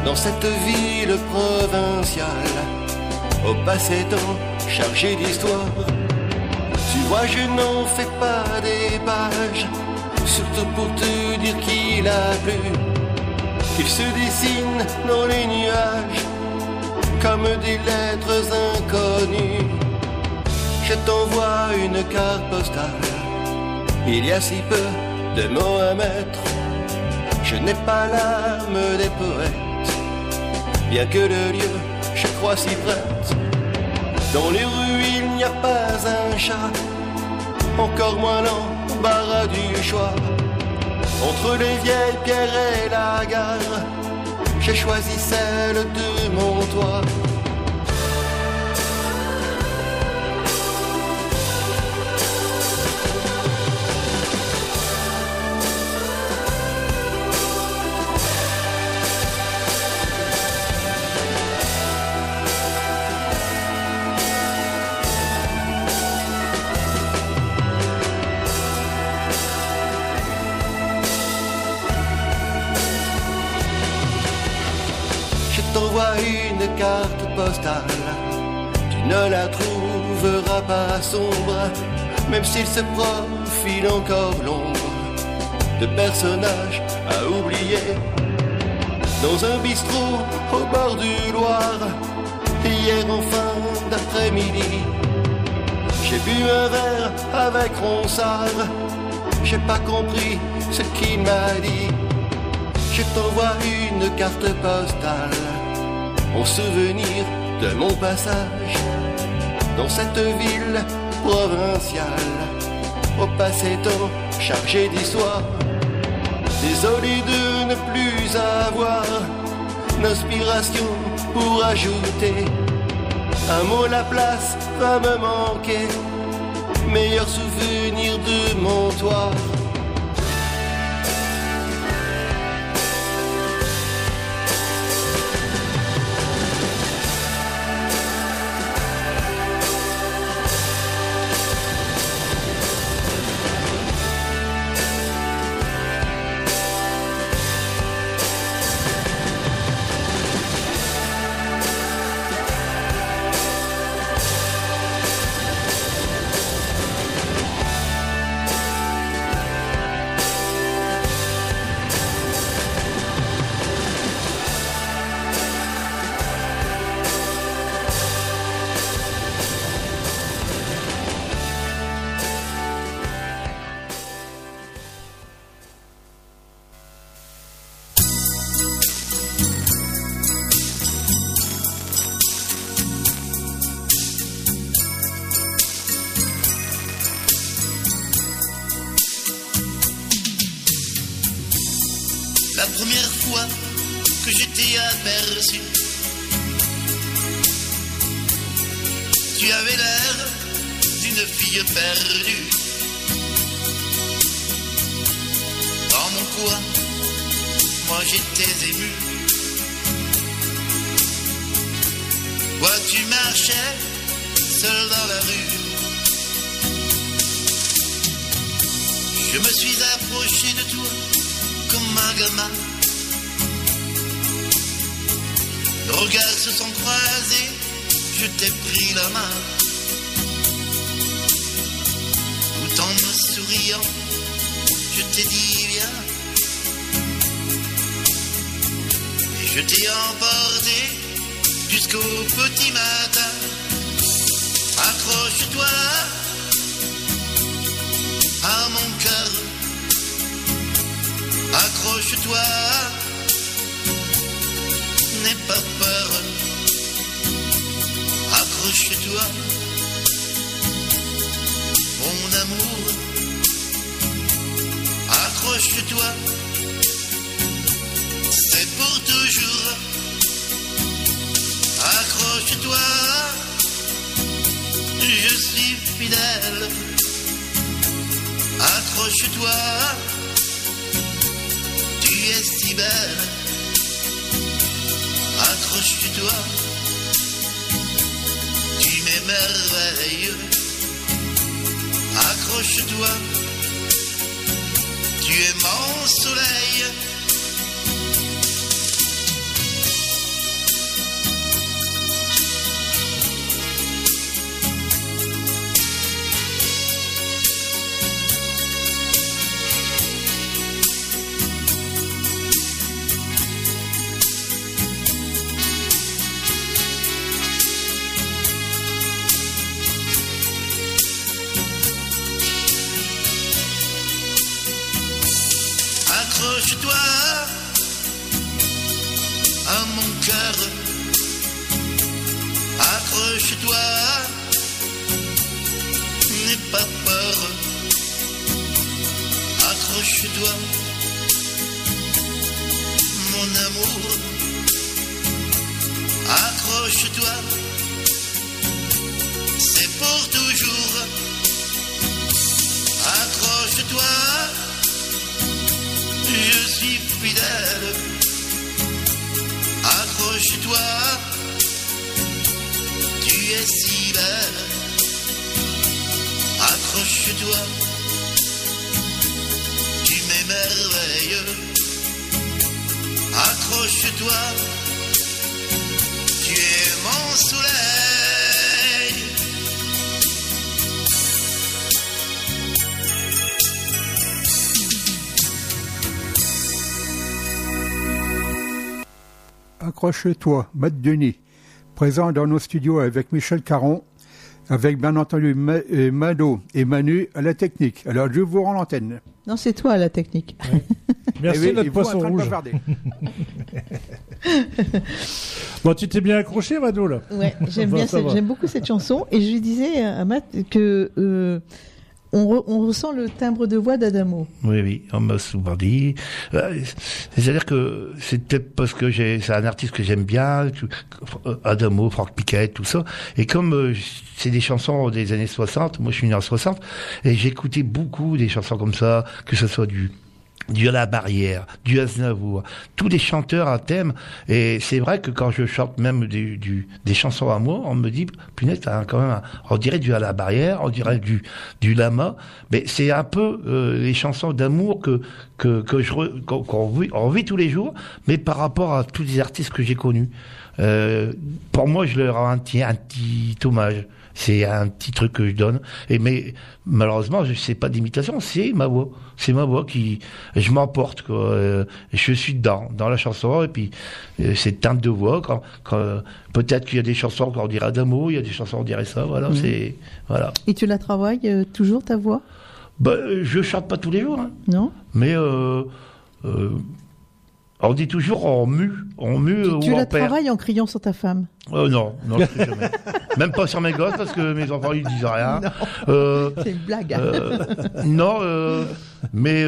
Dans cette ville provinciale au passé temps chargé d'histoire. Tu vois, je n'en fais pas des pages, surtout pour te dire qu'il a plu, qu'il se dessine dans les nuages comme des lettres inconnues. Je t'envoie une carte postale. Il y a si peu de mots à mettre. Je n'ai pas l'âme des poètes. Bien que le lieu, je crois si prête. Dans les rues, il n'y a pas un chat. Encore moins l'embarras du choix. Entre les vieilles pierres et la gare, j'ai choisi celle de mon toit. Carte postale. Tu ne la trouveras pas sombre, même s'il se profile encore l'ombre de personnages à oublier. Dans un bistrot au bord du Loire, hier en fin d'après-midi, j'ai bu un verre avec Ronsard. J'ai pas compris ce qu'il m'a dit. Je t'envoie une carte postale en souvenir de mon passage dans cette ville provinciale au passé temps chargé d'histoire. Désolé de ne plus avoir d'inspiration pour ajouter un mot, la place va me manquer. Meilleur souvenir de mon toit. Je me suis approché de toi comme un gamin. Nos regards se sont croisés, je t'ai pris la main. Tout en me souriant, je t'ai dit viens. Je t'ai emporté jusqu'au petit matin. Accroche-toi mon cœur. Accroche-toi, n'aie pas peur. Accroche-toi, mon amour. Accroche-toi, c'est pour toujours. Accroche-toi, je suis fidèle. Accroche-toi, tu es si belle. Accroche-toi, tu m'émerveilles. Accroche-toi, tu es mon soleil. Tu m'émerveilles. Accroche-toi. Tu es mon soleil. Accroche-toi, Matt Denis, présent dans nos studios avec Michel Caron, avec bien entendu Ma- Mado et Manu à la technique. Alors je vous rends l'antenne. Non, c'est toi la technique. Merci Eh oui, notre et vous, en poisson rouge. Bon, tu t'es bien accroché, Mado, là? Ouais, j'aime bien, j'aime beaucoup cette chanson. Et je lui disais à Matt que euh, on, re- on ressent le timbre de voix d'Adamo. Oui, oui, on m'a souvent dit. Euh, C'est-à-dire que c'est peut-être parce que j'ai, c'est un artiste que j'aime bien, Adamo, Franck Piquet, tout ça. Et comme euh, c'est des chansons des années 60, moi je suis né en 60, et j'écoutais beaucoup des chansons comme ça, que ce soit du à la barrière, du Aznavour, tous les chanteurs à thème. Et c'est vrai que quand je chante même des, chansons à moi, on me dit, punaise, t'as quand même, on dirait du à la barrière, on dirait du, du lama. Mais c'est un peu euh, les chansons d'amour que que, que je qu'on vit, tous les jours, mais par rapport à tous les artistes que j'ai connus. Euh, pour moi, je leur rends un petit hommage. C'est un petit truc que je donne. Et mais malheureusement, je sais pas d'imitation. C'est ma voix. C'est ma voix qui, je m'emporte. quoi. Euh, je suis dedans, dans la chanson. Et puis euh, cette teinte de voix. Quand, quand peut-être qu'il y a des chansons qu'on dirait Adamo, il y a des chansons on dirait ça. Voilà, c'est voilà. Et tu la travailles euh, toujours ta voix? Bah, je chante pas tous les jours, hein. Non? Mais euh, on dit toujours on mue, on mue Tu, ou tu on la travailles en criant sur ta femme? Euh, non, non, je sais jamais. Même pas sur mes gosses parce que mes enfants ils disent rien. Euh, C'est une blague. hein. euh, non, mais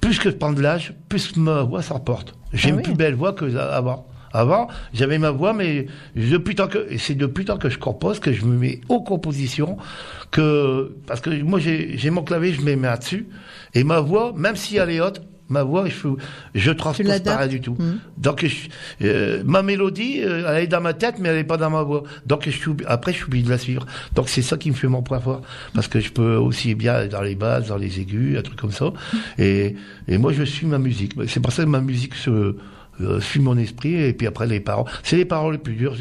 plus que je prends de l'âge, plus ma voix s'emporte. J'ai Ah une oui. plus belle voix que avant. Avant, j'avais ma voix, mais depuis tant que, c'est depuis tant que je compose que je me mets aux compositions, que, parce que moi j'ai mon clavier, je mets main dessus, et ma voix, même si elle est haute, ma voix, je, je transpose pas rien du tout. Mhm. Donc, je- euh, ma mélodie, euh, elle est dans ma tête, mais elle est pas dans ma voix. Donc, je après, je suis obligé de la suivre. Donc, c'est ça qui me fait mon point fort. Parce que je peux aussi bien aller dans les basses, dans les aigus, un truc comme ça. Et, et moi, je suis ma musique. C'est pour ça que ma musique se, euh, suit mon esprit et puis après les paroles. C'est les paroles les plus dures.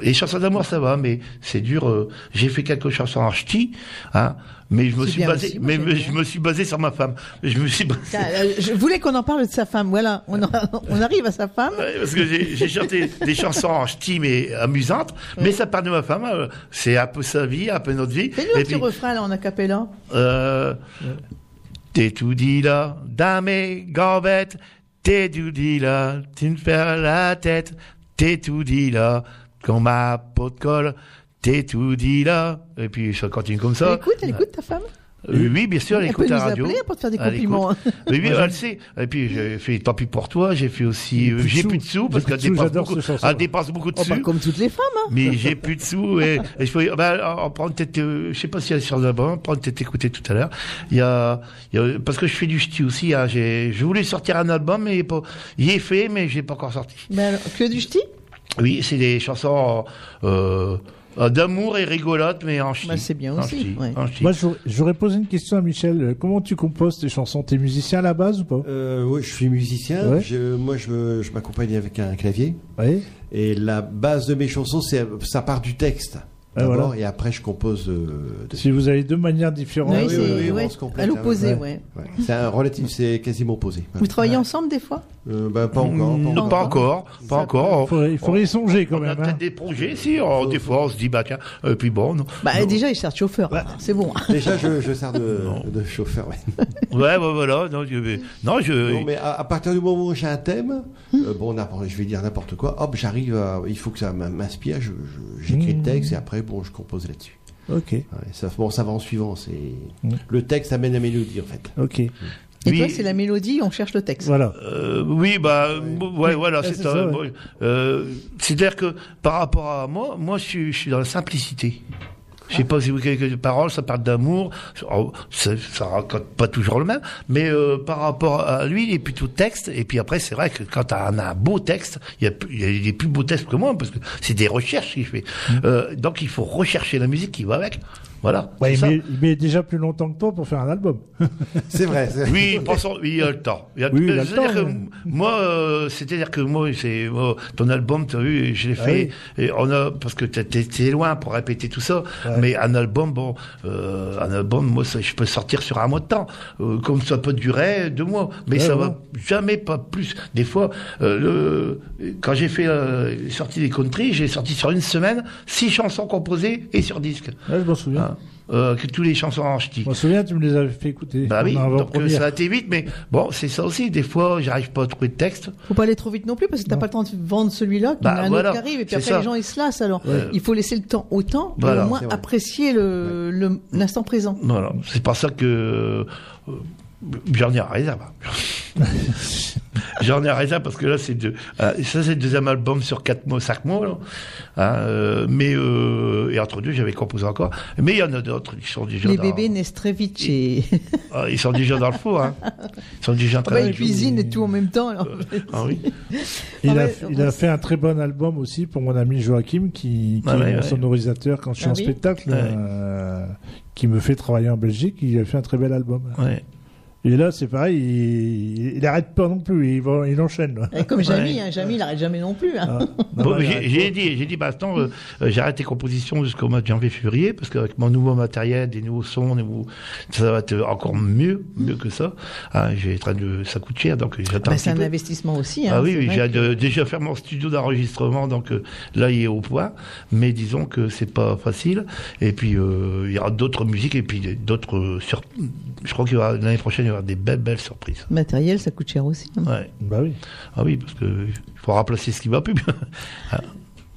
Les chansons d'amour ça va, mais c'est dur. euh, J'ai fait quelques chansons en ch'ti, hein, mais je me suis basé, aussi, mais je me suis basé sur ma femme. Je me suis basé. Euh, Je voulais qu'on en parle de sa femme. Voilà, on, en- on arrive à sa femme. Ouais, parce que j'ai chanté des chansons en ch'ti mais amusantes, mais ça part de ma femme. euh, C'est un peu sa vie, un peu notre vie. Fais-nous un Et petit refrain là en acapella. Euh, T'es tout dit là, dans mes gambettes, t'es tout dit là, tu me fais la tête, t'es tout dit là, comme ma peau de colle, t'es tout dit là. Et puis ça continue comme ça. Elle écoute, elle écoute ta femme. Euh, oui, bien sûr, elle, Elle écoute peut la nous radio. appeler pour te faire des compliments. écoute. Oui, oui, elle sait. Et puis j'ai fait tant pis pour toi, j'ai fait aussi, euh, plus de j'ai plus de sous parce qu'elle dépense beaucoup, elle dépense beaucoup de Oh, bah, sous. comme toutes les femmes. Hein. Mais j'ai plus de sous et, et je peux, ben, on prend peut-être, euh, je sais pas si elle est sur l'album, on prend peut-être écouter tout à l'heure. Il y a, il y a, parce que je fais du ch'ti aussi, hein, j'ai, je voulais sortir un album, mais il est pas, il est fait, mais j'ai pas encore sorti. Ben alors, que du ch'ti? Oui, c'est des chansons, euh, euh, d'amour et rigolotes, mais en ch'ti. Bah, c'est bien En aussi, ouais. en. Moi, j'aurais- posé une question à Michel. Euh, Comment tu composes tes chansons? T'es musicien à la base ou pas? Euh, oui, je suis musicien. Ouais. Je- moi, je, m'accompagne avec un clavier. Et la base de mes chansons, c'est ça part du texte. Ah, D'abord, voilà. et après, je compose. euh, de- Si vous avez deux manières différentes. Oui, oui, c'est oui, ouais, on se complète, à l'opposé, hein, ouais. ouais. C'est un relatif, c'est quasiment opposé. Vous travaillez ensemble des fois? Euh, ben, pas encore. Non, Pas pas encore. encore, pas encore. Il faudrait, il faudrait y songer quand on a même. peut-être hein. des projets, si, oh, des fois on se dit, bah tiens, et puis bon, non. Bah Non. déjà, il cherche chauffeur. alors, C'est bon. Déjà, je, je sers de, de chauffeur. ouais. Ouais, ouais, voilà, non, je, non, je, Non, mais à, à partir du moment où j'ai un thème, euh, bon, je vais dire n'importe quoi, hop, j'arrive à, il faut que ça m'inspire, j'écris Mmh. le texte et après, bon, je compose là-dessus. Ok, Ouais, ça, bon, ça va en suivant, c'est, Mmh. le texte amène la mélodie, en fait. ok. Et Oui. toi, c'est la mélodie, on cherche le texte. Voilà. Euh, oui, bah, ouais, voilà, Ouais, c'est moi, euh, C'est-à-dire que par rapport à moi, moi, je suis, je suis dans la simplicité. Je sais pas si vous avez quelques paroles, ça parle d'amour, oh, ça, raconte pas toujours le même, mais euh, par rapport à lui, il est plutôt texte, et puis après, c'est vrai que quand on a un beau texte, il y a, plus- il y a des plus beaux textes que moi, parce que c'est des recherches qu'il fait. Euh, donc il faut rechercher la musique qui va avec. Voilà. Ouais, il, ça. met, il met déjà plus longtemps que toi pour faire un album. C'est vrai. Oui, pensons, oui, il y a le temps. Il y a- Oui, il a le temps, que mais- moi, euh, c'est-à-dire que moi, c'est moi, ton album, tu as vu, je l'ai Ah fait. Et on a parce que t'es- loin pour répéter tout ça. Ouais. Mais un album, bon, euh, un album, moi, ça, je peux sortir sur un mois de temps, Euh, comme ça peut durer deux mois. Mais Ouais, ça va jamais pas plus. Des fois, euh, le, quand j'ai fait euh, sorti des country, j'ai sorti sur une semaine six chansons composées et sur disque. Je m'en souviens. Hein. Euh, que tous les chansons en ch'ti. Je m'en souviens, tu me les avais fait écouter. Bah oui, donc euh, ça a été vite, mais bon, c'est ça aussi. Des fois, j'arrive pas à trouver de texte. Faut pas aller trop vite non plus parce que t'as pas le temps de vendre celui-là, qu'il y en Bah, a un voilà, autre qui arrive et puis après ça. les gens ils se lassent alors. Ouais. Il faut laisser le temps au temps Voilà, au moins apprécier le le- l'instant présent. Voilà, c'est pour ça que euh, j'en ai à réserve. j'en ai à réserve parce que là, c'est deux. euh, ça, c'est le deuxième album sur quatre mois, cinq mois. Là. Hein, euh, mais euh, et entre deux, j'avais composé encore. Mais il y en a d'autres qui sont déjà Les dans, bébés naissent très vite chez. Ah, ils sont déjà dans le four. Hein. Ils sont déjà en Ah train bah, de- ils cuisinent et tout en même temps. Alors. Ah oui. Il, Ah a, ouais, il on a s- fait un très bon album aussi pour mon ami Joachim, qui, qui Ah ouais, est mon ouais. sonorisateur quand je suis Ah en oui spectacle, euh, qui me fait travailler en Belgique. Il a fait un très bel album. Ouais. Et là, c'est pareil, il, il arrête pas non plus, il, va, il enchaîne. là. Et comme Jamy, Ouais. hein, Jamy, il arrête jamais non plus. hein. Ah, Bon, j'ai j'ai dit, j'ai dit, bah, attends, euh, j'arrête les compositions jusqu'au mois de janvier-février, parce qu'avec mon nouveau matériel, des nouveaux sons, des nouveaux- ça va être encore mieux, mieux que ça. Ah, j'ai en train de, ça coûte cher, donc j'attends Bah, c'est un peu. investissement aussi. hein, Ah oui, j'ai que- déjà fait mon studio d'enregistrement, donc euh, là il est au point. Mais disons que c'est pas facile. Et puis euh, il y aura d'autres musiques et puis d'autres. euh, sur... Je crois qu'il y aura l'année prochaine aura des belles belles surprises. Matériel, ça coûte cher aussi. hein. Ouais. Bah oui. Ah oui, parce que il faut remplacer ce qui va plus.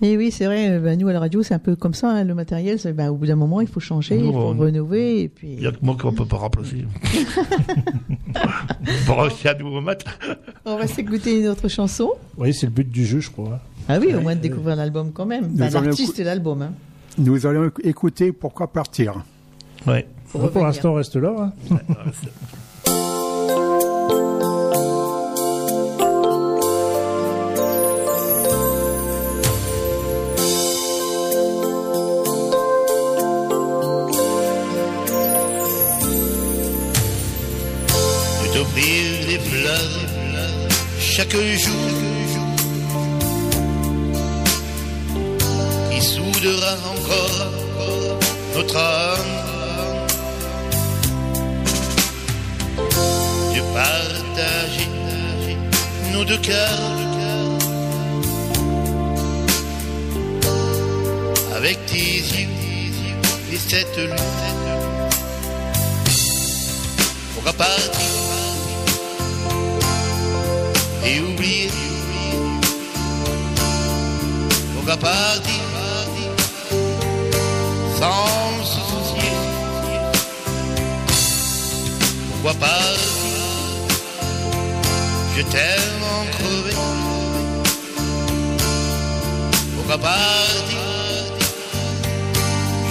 Et oui, c'est vrai, euh, bah, nous à la radio, c'est un peu comme ça, hein, le matériel, bah, au bout d'un moment, il faut changer, il faut Non, renouveler, et puis... Il y a que moi qu'on peut pas remplacer. Pour acheter un nouveau mat. On va s'écouter une autre chanson. Oui, c'est le but du jeu, je crois. Ah oui, au moins de découvrir l'album quand même. L'artiste et l'album. Hein. Nous allons écouter Pourquoi partir? Ouais. Pour l'instant, on reste là. hein. d'oublier les fleurs chaque jour qui soudera encore notre âme. De partager nos deux cœurs avec tes yeux et cette lune. Pourra partir et oublier. On va partir sans se soucier. Pourquoi partir Je t'aime en crever. Pourquoi partir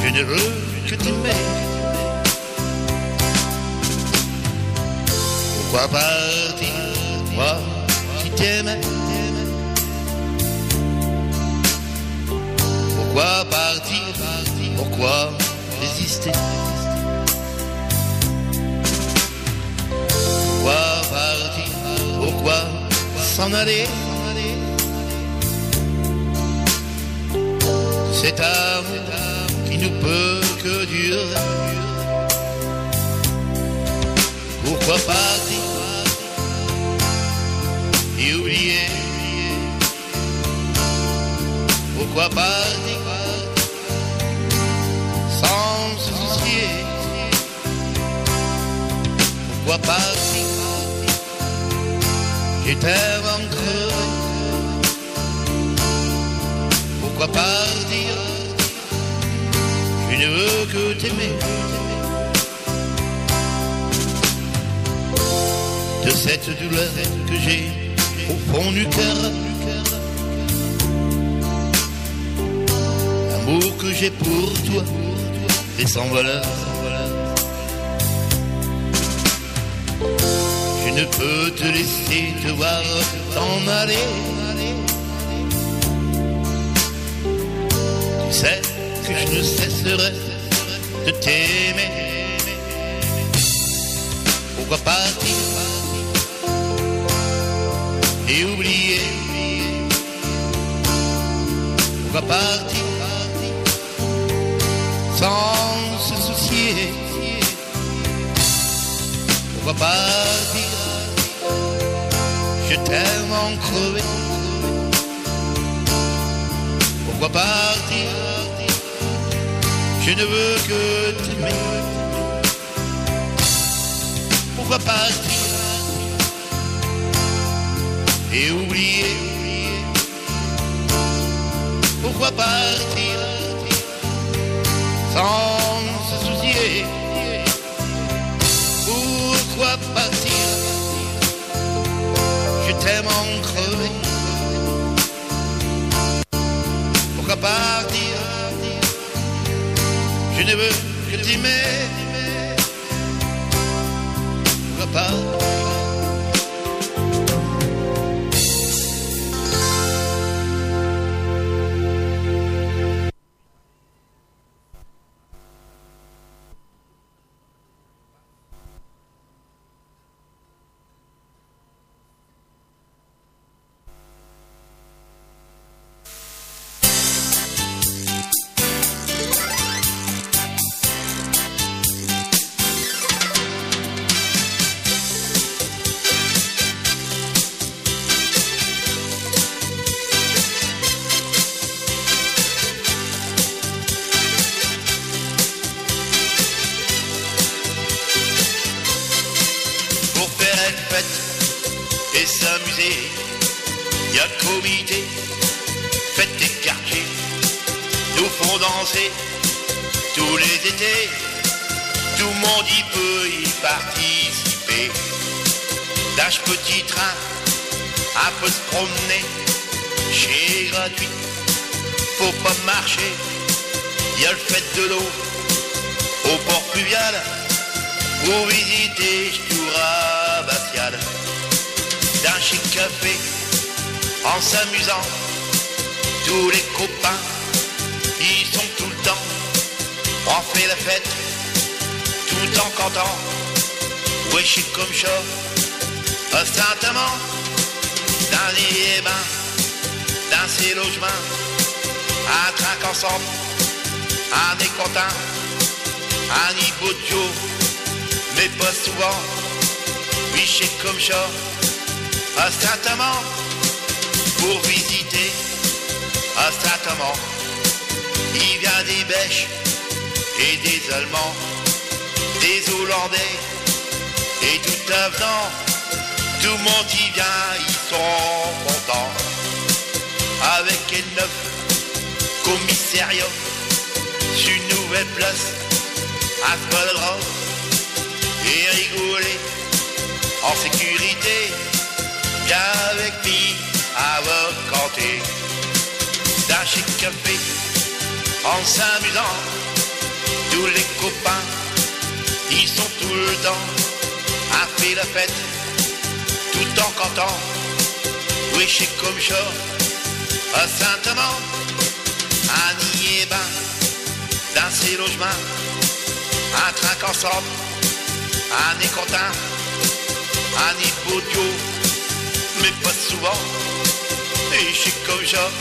Je ne veux que t'aimer. Pourquoi partir Pourquoi partir? Pourquoi résister? Pourquoi partir? Pourquoi s'en aller? Cet amour qui ne peut que durer. Pourquoi partir Partir sans se soucier Pourquoi partir J'ai tellement crevé Pourquoi partir Je ne veux que t'aimer. De cette douleur que j'ai au fond du cœur j'ai pour toi est sans valeur. Je ne peux te laisser te voir t'en aller. Tu sais que je ne cesserai de t'aimer. Pourquoi partir et oublier? Pourquoi partir Je t'aime en crever. Pourquoi partir? Je ne veux que t'aimer. Pourquoi partir? Et oublier. Pourquoi partir? Sans crever. Pourquoi partir? Je ne veux que t'aimer. Dans ses logements, à trinquant ensemble. Et Quentin, Annie Bodio, mais pas souvent. Michel comme chat, à Saint-Amand, pour visiter à Saint-Amand. Il vient des Belges et des Allemands, des Hollandais et tout avenant. Tout le monde y vient, sont contents. Avec quel neuf commissariat, sur une nouvelle place à Spaldra et rigoler en sécurité. Viens avec lui à canter d'un chic café en s'amusant. Tous les copains, ils sont tout le temps à faire la fête tout en cantant. Oui, chez comme chaud, à Saint-Amand, à Niébin, dans ses logements, un train ensemble, un écontin, un Baudio, mais pas souvent. Et chez comme chaud,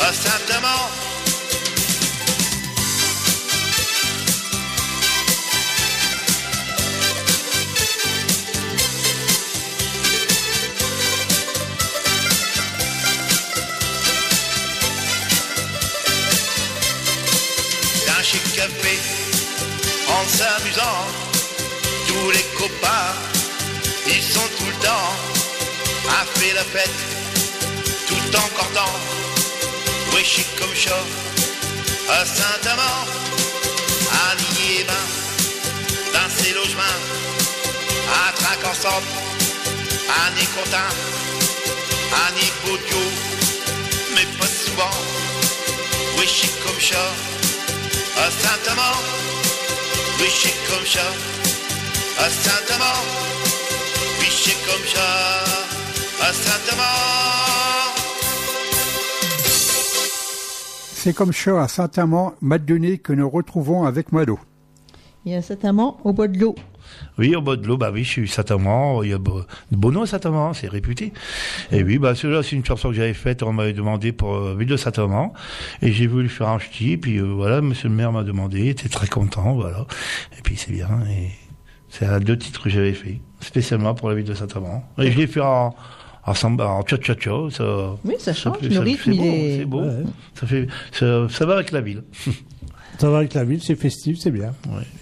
à Saint-Amand. Café en s'amusant. Tous les copains, ils sont tout le temps à faire la fête, tout en cordant. Oui, chic comme chaud, à Saint-Amand, à Niébin, dans ses logements, à Trac ensemble, à Nécontin, à Nipodio, mais pas souvent. Oui, chic comme chat, à Saint-Amand. Oui, chic comme chat, à Saint-Amand. Oui, chic comme chat, à Saint-Amand. C'est comme ça à Saint-Amand, Madené, que nous retrouvons avec Mado. Il y a certainement au bois de l'eau. Oui, au bas de l'eau, bah oui, je suis Saint-Amand, il y a Bo- Bono Saint-Amand, c'est réputé. Et oui, bah celui-là, c'est une chanson que j'avais faite, on m'avait demandé pour euh, Ville de Saint-Amand, et j'ai voulu faire un ch'ti, puis euh, voilà, monsieur le maire m'a demandé, il était très content, voilà. Et puis c'est bien, et c'est un deux titres que j'avais fait, spécialement pour la ville de Saint-Amand. Et je l'ai fait en, en samba, en cha-cha-cha, ça... Oui, ça change, fait- le ça- rythme, c'est beau, est- C'est beau, Ouais. ça fait, ça, ça va avec la ville. Ça va avec la ville, c'est festif, c'est bien.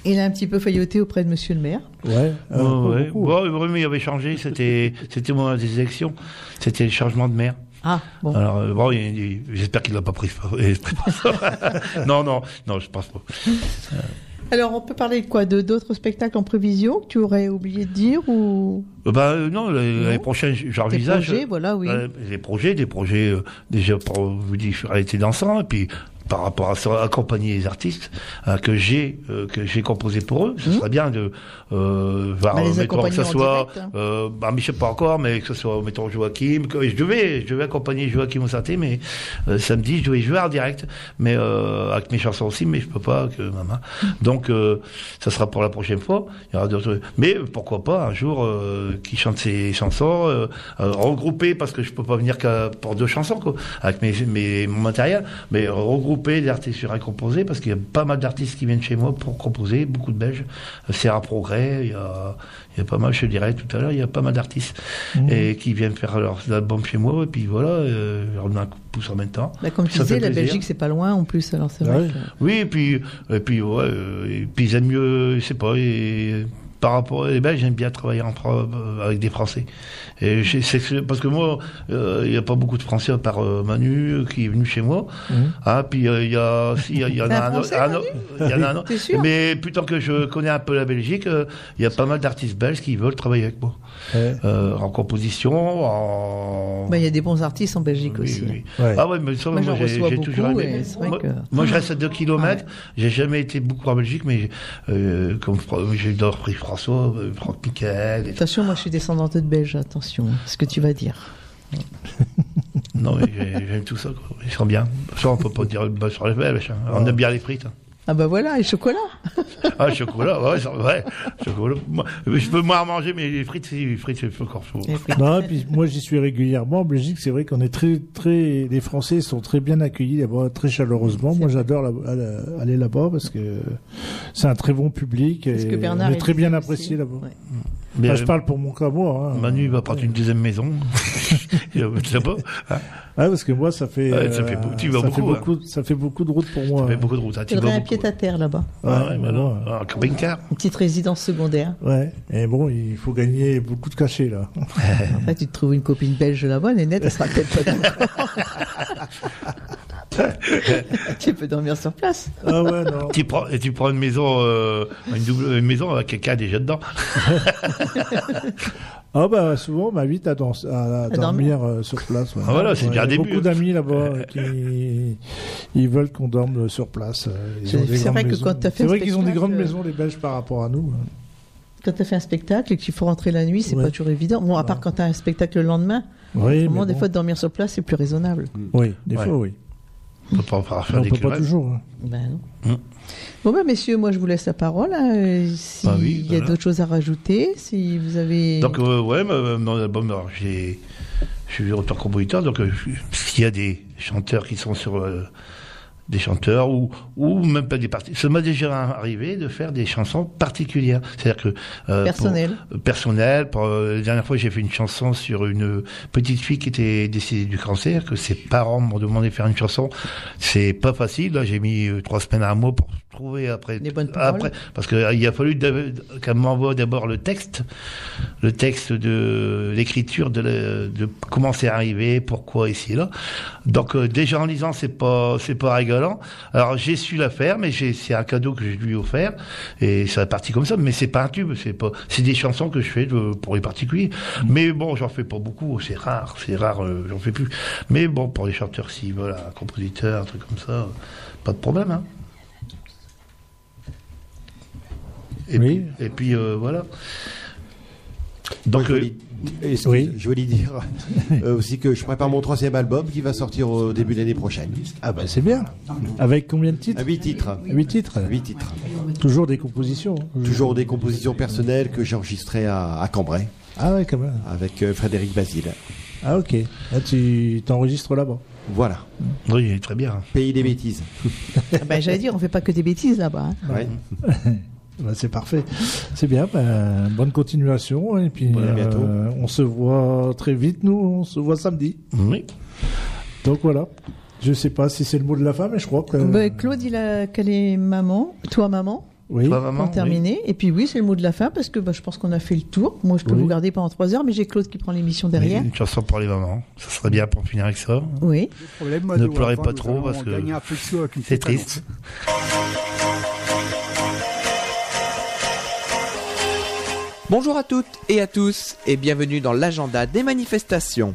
Il a un petit peu failloté auprès de monsieur le maire. Ouais. euh, ouais. beaucoup. Bon, oui, mais il avait changé, c'était, c'était au moment des élections, c'était le changement de maire. Ah, bon. Alors, euh, bon, il- il- j'espère qu'il l'a pas pris. non, non, non, je pense pas. Alors, on peut parler de quoi? De d'autres spectacles en prévision que tu aurais oublié de dire ou? Euh, bah, euh, non, prochaine, tes j'envisage. projets Voilà, oui. euh, des projets, des projets, euh, déjà pour vous dire, été dansant, et puis par rapport à ça, accompagner les artistes euh, que j'ai euh, que j'ai composé pour eux. Ce Mhm. serait bien de euh, voir, Bah, mettons, que ce soit, direct, hein. euh, bah, Michel pas encore, mais que ce soit, mettons, Joachim. Que, je devais, je devais accompagner Joachim au synthé, mais euh, samedi, je devais jouer en direct, mais euh, avec mes chansons aussi, mais je peux pas, que maman. Donc, euh, ça sera pour la prochaine fois. Il y aura d'autres. Mais pourquoi pas un jour euh, qui chante ses chansons regroupées, parce que je peux pas venir que pour deux chansons, quoi, avec mes, mes mon matériel, mais regrouper des artistes sur un composé, parce qu'il y a pas mal d'artistes qui viennent chez moi pour composer, beaucoup de Belges. C'est un progrès. Il y a, il y a pas mal, je dirais tout à l'heure, il y a pas mal d'artistes Mhm. et qui viennent faire leurs albums chez moi, et puis voilà, euh, on donne un coup de pouce en même temps. Bah, Comme tu disais, la. Belgique, c'est pas loin en plus, alors c'est vrai que- Oui, et puis, et puis, ouais, euh, et puis ils aiment mieux, je sais pas, et par rapport les Belges, j'aime bien travailler entre, euh, avec des Français. Et parce que moi, euh, il n'y a pas beaucoup de Français à part euh, Manu qui est venu chez moi. Mhm. Ah, puis euh, il y a, si, y, a- il y en a un autre, y en a un Mais plutôt que je connais un peu la Belgique, euh, il y a pas mal d'artistes belges qui veulent travailler avec moi, Ouais. Euh, en composition, en. Bah, Il y a des bons artistes en Belgique Oui, aussi. oui. Ouais. Ah ouais, mais ça, Moi, j'ai reçois j'ai beaucoup, toujours aimé. moi, que- moi, je reste à 2 km. Ah J'ai jamais été beaucoup en Belgique, mais euh, comme j'ai d'abord pris François, euh, Franck Michael. et- Attention, moi je suis descendante de Belge, attention, ce que tu vas dire. Non, mais j'ai- j'aime tout ça. Quoi. Ils sont bien. Ça, on peut pas dire le bas sur les Belges. hein. On aime bien les frites. hein. Ah bah voilà, et chocolat. Ah, chocolat, ouais, ouais, chocolat. Moi, je peux moins manger, mais les frites, c'est- les frites, c'est encore chaud. Non, et puis moi j'y suis régulièrement. En Belgique, c'est vrai qu'on est très, très, les Français sont très bien accueillis là-bas, très chaleureusement. Moi, j'adore aller- là-bas parce que c'est un très bon public et que Bernard on est très bien apprécié là-bas. Ouais. Mais, Enfin, je euh, parle pour mon cas, moi. Hein. Manu va prendre une deuxième maison. Mettre là-bas. hein. Ouais, parce que moi, ça fait, Ouais, ça fait tu vas ça fait beaucoup, hein. beaucoup, ça fait beaucoup de route pour moi. Ça fait hein. beaucoup de route. hein, tu un pied à terre là-bas. Ah, ouais, Ouais, voilà. Ah, camping-car. Une petite résidence secondaire. Ouais. Et bon, il faut gagner beaucoup de cachets là. Après, tu te trouves une copine belge là-bas, Nénette, elle sera peut-être pas d'accord. tu peux dormir sur place. Ah ouais, non. Tu prends, et tu prends une maison, euh, une double, une maison avec quelqu'un déjà dedans. Ah bah souvent on m'invite à, dans- à, à dormir euh, sur place. ouais. Ah voilà, c'est Ouais, bien il y a un début, beaucoup hein. d'amis là-bas euh, qui ils veulent qu'on dorme sur place. euh, C'est- vrai que quand t'as fait c'est vrai qu'ils ont des grandes euh, maisons les Belges par rapport à nous. hein. Quand tu as fait un spectacle et qu'il faut rentrer la nuit, c'est Ouais. pas toujours évident. Bon, à part quand tu as un spectacle le lendemain, Oui, mais des fois, dormir sur place, c'est plus raisonnable. oui, des Ouais. fois oui. On peut pas faire on des peut pas toujours. hein. Ben non. Hum. Bon, ben, messieurs, moi, je vous laisse la parole. hein. Euh, S'il Bah oui, y a d'autres choses à rajouter, si vous avez. Donc, euh, ouais, mon album, alors, j'ai, je suis auteur-compositeur, donc, euh, s'il y a des chanteurs qui sont sur, euh, des chanteurs ou, ou même pas des parties. Ça m'a déjà arrivé de faire des chansons particulières. C'est-à-dire que, euh, pour- Personnel. euh, personnel. Pour, euh, la dernière fois, j'ai fait une chanson sur une petite fille qui était décédée du cancer, que ses parents m'ont demandé de faire une chanson. C'est pas facile. Là, j'ai mis euh, trois semaines à un mois pour trouver après. Les bonnes paroles. après, parce que euh, il a fallu qu'elle m'envoie d'abord le texte, le texte de l'écriture de, la- de comment c'est arrivé, pourquoi ici et là. Donc euh, déjà en lisant, c'est pas c'est pas rigolant. Alors j'ai su la faire, mais c'est un cadeau que je lui ai offert et ça est parti comme ça. Mais c'est pas un tube, c'est pas c'est des chansons que je fais de- pour les particuliers. Mais bon, j'en fais pas beaucoup, c'est rare, c'est rare, euh, j'en fais plus. Mais bon, pour les chanteurs, si voilà, un compositeur, un truc comme ça, pas de problème. Hein. Et Oui. puis, et puis euh, voilà. Donc, je, euh, voulais, excuse, oui. je voulais dire euh, aussi que je prépare mon troisième album qui va sortir au début de l'année prochaine. Ah bah c'est bien. Avec combien de titres? Huit titres. Huit titres. Huit titres. Toujours des compositions. hein. Toujours des compositions personnelles que j'ai enregistrées à, à Cambrai Ah ouais quand même. avec euh, Frédéric Basile. Ah ok. Là tu t'enregistres là-bas. Voilà. oui, très bien. Pays des bêtises. Ah ben, J'allais dire, on fait pas que des bêtises là-bas. hein. Ouais. Bah, c'est parfait. C'est bien. bah, bonne continuation. Et puis Voilà, à bientôt. euh, on se voit très vite. Nous, on se voit samedi. Oui. Donc voilà. Je sais pas si c'est le mot de la fin, mais je crois que. Ben, Claude, il a calé maman, toi maman, oui. Toi, maman, pour oui. terminer. Et puis oui, c'est le mot de la fin parce que bah, je pense qu'on a fait le tour. Moi, je peux Oui. vous garder pendant trois heures, mais j'ai Claude qui prend l'émission derrière. Une chanson pour les mamans. Ça serait bien pour finir avec ça. Oui. Problème, Ne pleurez pas trop, parce que C'est triste. Bonjour à toutes et à tous et bienvenue dans l'agenda des manifestations.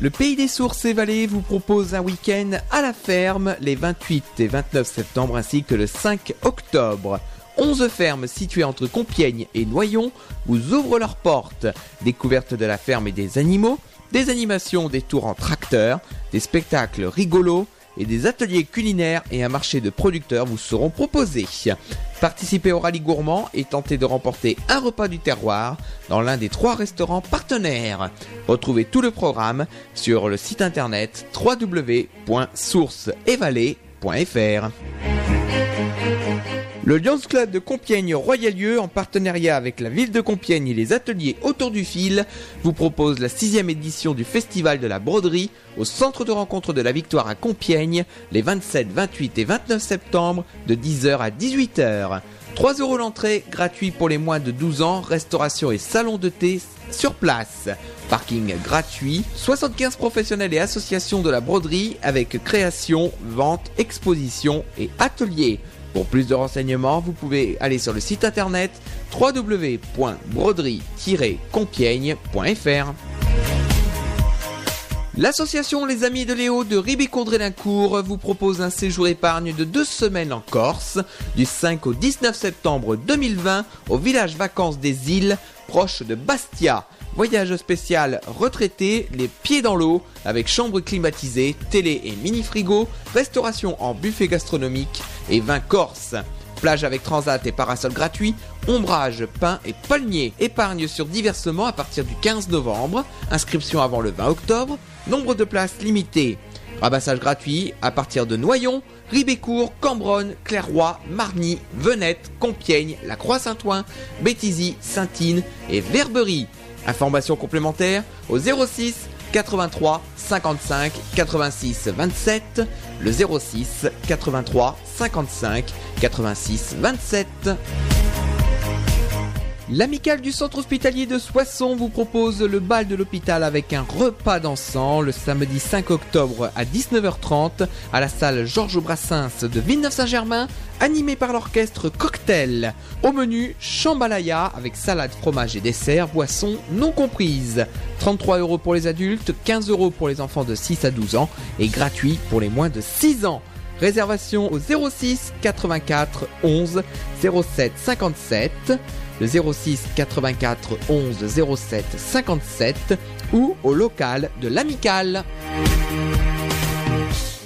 Le Pays des Sources et Vallées vous propose un week-end à la ferme les 28 et 29 septembre ainsi que le 5 octobre. 11 fermes situées entre Compiègne et Noyon vous ouvrent leurs portes. Découverte de la ferme et des animaux, des animations, des tours en tracteur, des spectacles rigolos et des ateliers culinaires et un marché de producteurs vous seront proposés. Participez au rallye gourmand et tentez de remporter un repas du terroir dans l'un des trois restaurants partenaires. Retrouvez tout le programme sur le site internet www.sourceetvallée.fr. Le Lions Club de Compiègne Royalieu, en partenariat avec la ville de Compiègne et les ateliers autour du fil, vous propose la sixième édition du Festival de la Broderie au centre de rencontre de la Victoire à Compiègne les 27, 28 et 29 septembre de 10h à 18h. 3 euros l'entrée, gratuit pour les moins de 12 ans, restauration et salon de thé sur place. Parking gratuit, 75 professionnels et associations de la broderie avec création, vente, exposition et atelier. Pour plus de renseignements, vous pouvez aller sur le site internet www.broderie-compiègne.fr. L'association Les Amis de Léo de Ribécourt-Drélincourt vous propose un séjour épargne de deux semaines en Corse, du 5 au 19 septembre 2020, au village vacances des îles, proche de Bastia. Voyage spécial retraité, les pieds dans l'eau, avec chambre climatisée, télé et mini-frigo, restauration en buffet gastronomique et vin corse. Plage avec transat et parasol gratuit, ombrage, pin et palmier. Épargne sur diversement à partir du 15 novembre. Inscription avant le 20 octobre. Nombre de places limité. Rabassage gratuit à partir de Noyon, Ribécourt, Cambronne, Clairoy, Marny, Venette, Compiègne, La Croix-Saint-Ouen, Béthisy, Saintine et Verberie. Informations complémentaires au 06 83 55 86 27, le 06 83 55 86 27. L'amicale du centre hospitalier de Soissons vous propose le bal de l'hôpital avec un repas dansant le samedi 5 octobre à 19h30 à la salle Georges Brassens de Villeneuve-Saint-Germain, animé par l'orchestre Cocktail. Au menu, chambalaya avec salade, fromage et dessert, boissons non comprises. 33 euros pour les adultes, 15 euros pour les enfants de 6 à 12 ans et gratuit pour les moins de 6 ans. Réservation au 06 84 11 07 57, le 06 84 11 07 57 ou au local de l'Amicale.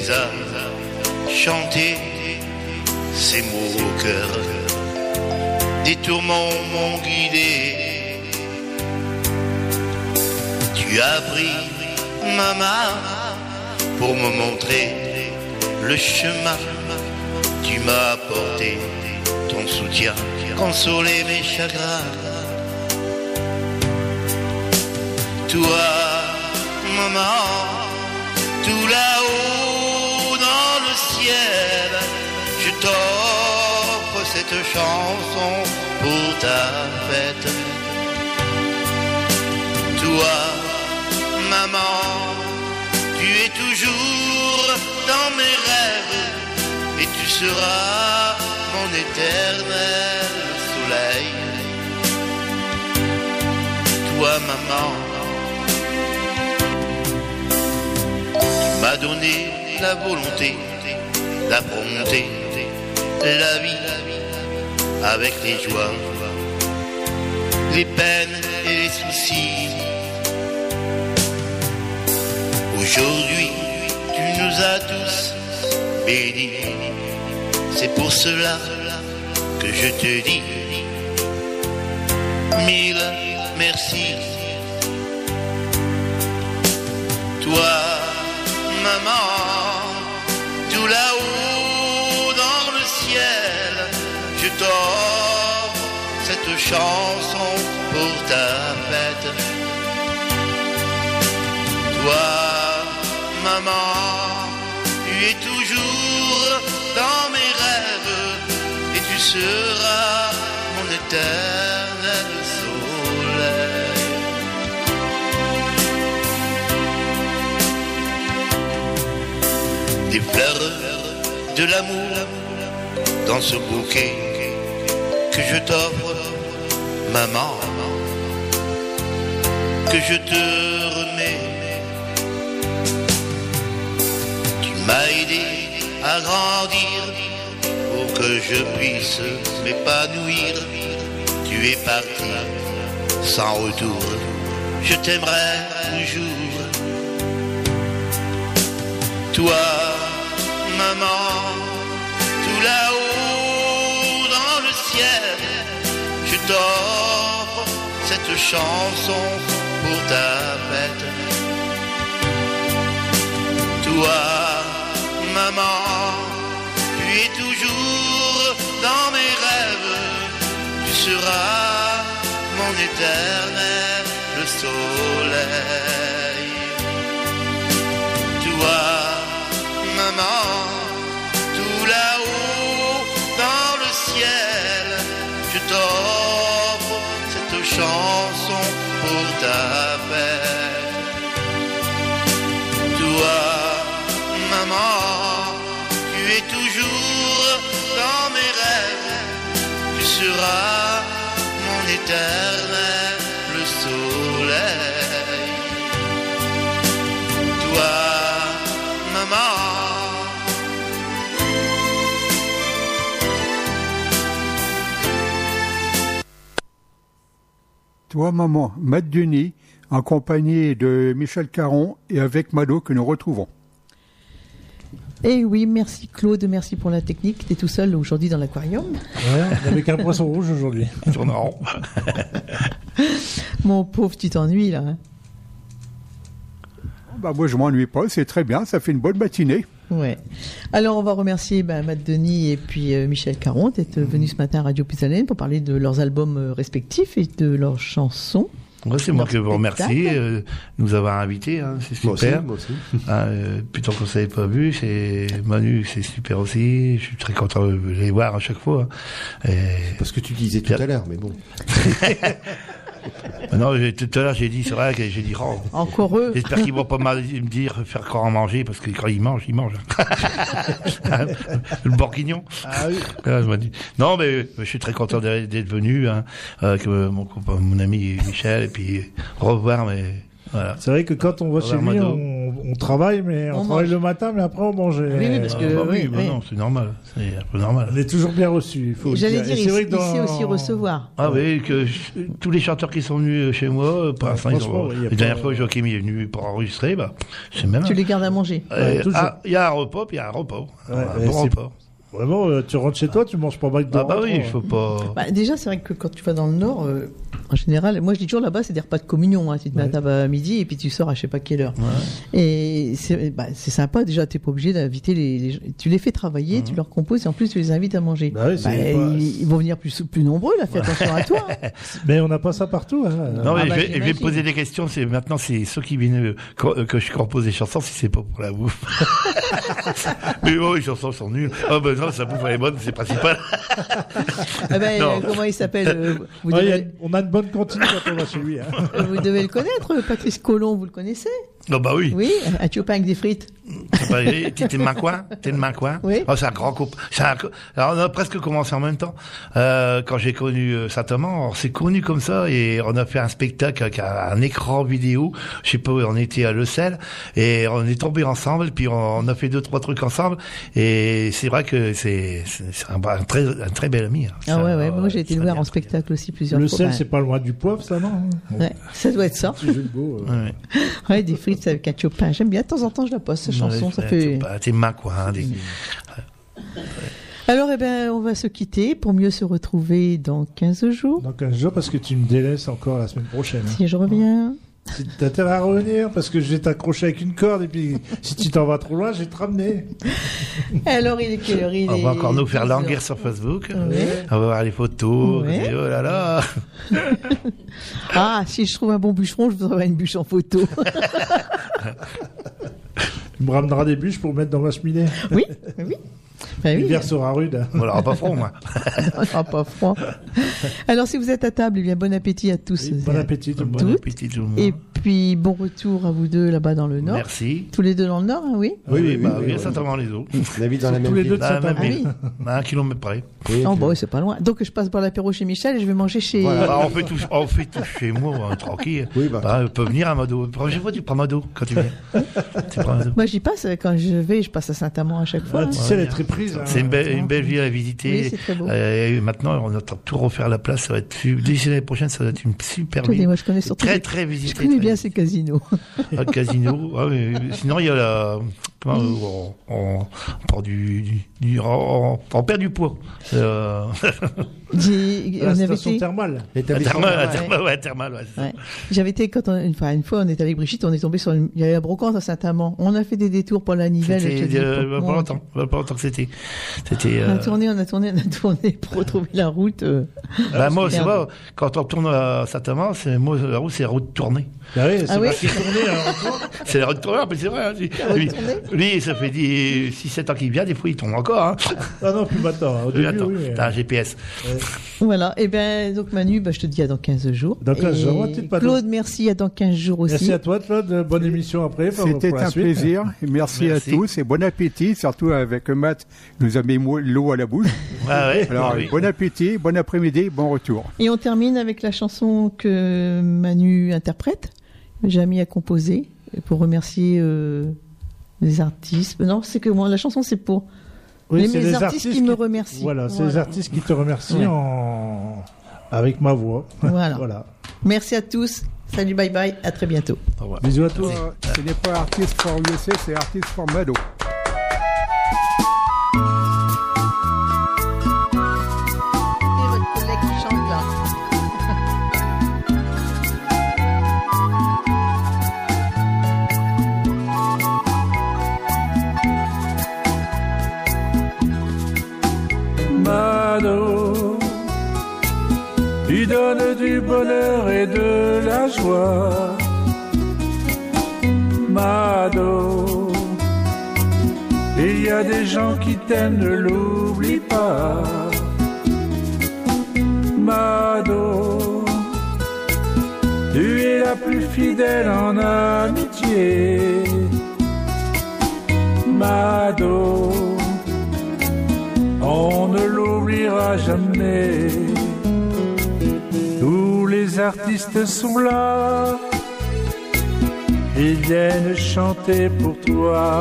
Les as chantées, ces mots au cœur. Des tourments m'ont guidé. Tu as pris ma main pour me montrer le chemin. Tu m'as apporté ton soutien, consolé mes chagrins. Toi, maman, tout là-haut dans le ciel, je t'offre cette chanson pour ta fête. Toi, maman, tu es toujours dans mes rêves et tu seras mon éternel soleil. Toi, maman, donné la volonté d'affronter la vie avec les joies, les peines et les soucis. Aujourd'hui, tu nous as tous bénis. C'est pour cela que je te dis mille merci. Toi, maman, tout là-haut dans le ciel, je t'offre cette chanson pour ta fête. Toi, maman, tu es toujours dans mes rêves et tu seras mon éternel Des fleurs de l'amour dans ce bouquet que je t'offre, maman, que je te remets. Tu m'as aidé à grandir pour que je puisse m'épanouir. Tu es parti sans retour, je t'aimerai toujours. Toi, maman, tout là-haut dans le ciel, je t'offre cette chanson pour ta fête. Toi, maman, tu es toujours dans mes rêves. Tu seras mon éternel soleil. Chanson pour ta fête. Toi, maman, tu es toujours dans mes rêves, tu seras mon éternel Toi, maman, Matt Denis, en compagnie de Michel Caron et avec Mado que nous retrouvons. Et oui, merci Claude, merci pour la technique. T'es tout seul aujourd'hui dans l'aquarium. Ouais, avec un poisson rouge aujourd'hui. Tourne en rond. Mon pauvre, tu t'ennuies là. hein? Bah, moi, je m'ennuie pas, c'est très bien, ça fait une bonne matinée. Ouais. Alors, on va remercier ben, Matt Denis et puis euh, Michel Caron d'être venus ce matin à Radio Pisalène pour parler de leurs albums euh, respectifs et de leurs chansons. Ouais, c'est moi qui vous remercie euh, de nous avoir invités, hein, c'est Moi aussi, super. moi aussi. Ah, euh, putain qu'on s'avait pas vu, c'est Manu, c'est super aussi. Je suis très content de les voir à chaque fois. Et... Parce que tu disais tout à l'heure, mais bon. Non, j'ai- tout à l'heure j'ai dit, c'est vrai que j'ai dit, oh, Encore eux. J'espère qu'ils vont pas mal me dire faire encore en manger parce que quand ils mangent, ils mangent. le bourguignon. Ah oui. Ah, je me dis. Non, mais je suis très content d'être venu hein, avec euh, mon, mon ami Michel et puis revoir. Mais voilà. C'est vrai que quand on va chez lui, on, on travaille, mais on, On travaille mange. le matin, mais après on mange. Oui, oui, parce Ah, que- bah oui, oui, bah oui. non, c'est normal. C'est un peu normal. On est toujours bien reçu. il faut le J'allais dire, il, il sait dans- aussi recevoir. Ah oui, que je- tous les chanteurs qui sont venus chez moi, euh, pour Ouais, l'instant, ils franchement, ont. ouais, y a La dernière fois, Joachim est venu pour enregistrer, bah, c'est même. Tu les gardes à manger. Euh, ah, Il y a un repas, puis il y a un repas. Ouais, un bon repas. Vraiment, euh, tu rentres chez toi, tu manges pas McDo. Ah bah oui, il hein. faut pas. Bah, déjà, c'est vrai que quand tu vas dans le Nord, euh, en général, moi je dis toujours là-bas, c'est des repas de communion. Hein. Tu te mets à table à midi et puis tu sors à je sais pas quelle heure. Et c'est bah, c'est sympa, déjà, tu pas obligé d'inviter les, les gens. Tu les fais travailler, tu leur composes et en plus tu les invites à manger. Bah oui, c'est Bah, pas- ils, ils vont venir plus, plus nombreux, là, fais attention à toi. hein. Mais on n'a pas ça partout. Hein. Non, mais Ah bah, je, vais, je poser des questions. C'est maintenant, c'est ceux qui viennent euh, que je compose des chansons, si c'est pas pour la bouffe. mais oh, les chansons sont nulles. Oh ben non, sa bouffe elle est bonne, c'est principal. Ah ben, Non. euh, comment il s'appelle euh, vous, Ouais, il y a- devez, on a une bonne cantine quand on va chez lui. Hein. vous devez le connaître, Patrice Colomb, vous le connaissez? Non, bah oui. Oui, un tube avec des frites? T'es de ma coin T'es de ma coin Oui. Oh, c'est un grand couple. C'est un Alors, on a presque commencé en même temps. Euh, quand j'ai connu euh, Saint-Amand, on s'est connus comme ça et on a fait un spectacle avec un, un écran vidéo. Je sais pas où on était à Le Sel et on est tombés ensemble. Puis on, on a fait deux trois trucs ensemble et c'est vrai que c'est un, un très un très bel ami. hein. Ah Ça, ouais, ouais, moi j'ai été le voir en spectacle aussi plusieurs Le fois. sel, Ben, c'est pas loin du poivre, ça, non? Ouais, ça doit être ça. Mots, euh. Ouais, ouais. Ouais, des frites avec un chopin. J'aime bien, de temps en temps, je la poste, cette chanson. Ça c'est- fait... coin. hein, des- Alors, eh ben, on va se quitter pour mieux se retrouver dans 15 jours. Dans 15 jours, parce que tu me délaisses encore la semaine prochaine. hein. Si je reviens. Si T'as intérêt à revenir, parce que je vais t'accrocher avec une corde, et puis si tu t'en vas trop loin, je vais te ramener. Alors, il est quelle heure Il On est va encore nous faire 12 heures. languir sur Facebook. Ouais. On va voir les photos. Ouais. et Oh là là. Ah, si je trouve un bon bûcheron, je vous envoie une bûche en photo. Tu me ramèneras des bûches pour mettre dans ma cheminée. oui, oui. Ben oui, L'hiver sera rude. On l'aura pas froid, moi. on n'aura pas froid. Alors, si vous êtes à table, eh bien, bon appétit à tous. Oui, bon appétit tout le monde. Bon appétit tout le monde. Et puis, bon retour à vous deux là-bas dans le Nord. Merci. Tous les deux dans le Nord, hein, oui Oui, oui, oui, bah, oui, certainement les autres. On habite dans la Tous même les ville. deux de Saint-Amand. ville. À un kilomètre près. Oui, Oh, bah, c'est pas loin. Donc, je passe boire l'apéro chez Michel et je vais manger chez. Voilà. Bah, on fait tout, on fait tout chez moi, hein, tranquille. Oui, bah. Bah, on peut venir à Mado. La prochaine fois, tu prends Mado quand tu viens. tu prends Mado. Moi, j'y passe. Quand je vais, je passe à Saint-Amand à chaque fois. Ah, hein. tu sais, elle est hein. C'est une belle, une belle ville à visiter. Oui, c'est très beau. Euh, maintenant, on entend tout refaire la place. Ça va être, d'ici l'année prochaine, ça va être une super ville. moi, je connais surtout Très, les- très visitée. Je connais très bien bien, c'est casino. Un casino. Ah, mais sinon, il y a la. comment, on, on, on du, du, du- on, on perd du poids. Euh, La station thermale. J'avais été quand on, une, fois, une fois on était avec Brigitte, on est tombé sur une, il y avait la brocante à Saint-Amand. On a fait des détours pour la Nivelle. C'était euh, pas longtemps, pas longtemps que c'était. C'était. On a euh, tourné, on a tourné, on a tourné pour retrouver la route. euh. bah, moi, c'est vrai, quand on retourne à Saint-Amand, c'est moi la route, c'est la route tournée. Ah oui, c'est Ah oui retour. C'est la route tournée, mais c'est vrai. hein, lui, lui, ça fait 6-7 ans qu'il vient, des fois il tombe encore. Hein. Ah non, plus maintenant. Au début, attends, oui. mais- t'as un GPS. Voilà. Et ben, donc Manu, bah, je te dis à dans 15 jours. Dans 15 Et jours, ouais, pas Claude, merci à dans 15 jours aussi. Merci à toi, Claude. Bonne émission après. C'était un suite. plaisir. Merci, Merci. à tous et bon appétit, surtout avec Matt, nous a mis l'eau à la bouche. Ah ouais, Alors, oui. bon appétit, bon après-midi, bon retour. Et on termine avec la chanson que Manu interprète. Jamy a composé pour remercier euh, les artistes. Non, c'est que moi, la chanson, c'est pour Oui, les, c'est mes les artistes, qui me remercient. Voilà, c'est les artistes qui te remercient Ouais. en... avec ma voix. Voilà. voilà. Merci à tous. Salut, bye bye. À très bientôt. Au revoir. Bisous à tous. Ce n'est pas artiste for USA, c'est artiste for Mado. Et de la joie. Mado, il y a des gens qui t'aiment, ne l'oublie pas. Mado, tu es la plus fidèle en amitié. Mado, on ne l'oubliera jamais. Artistes sont là, ils viennent chanter pour toi.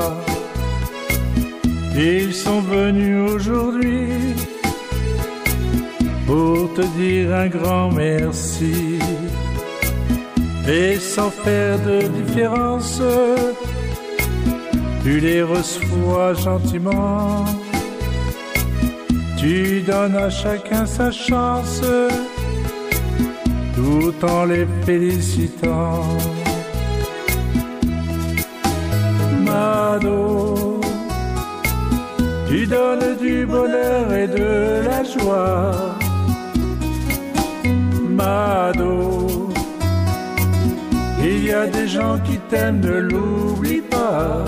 Ils sont venus aujourd'hui pour te dire un grand merci. Et sans faire de différence, tu les reçois gentiment. Tu donnes à chacun sa chance, tout en les félicitant. Mado, tu donnes du bonheur et de la joie. Mado, il y a des gens qui t'aiment, ne l'oublie pas.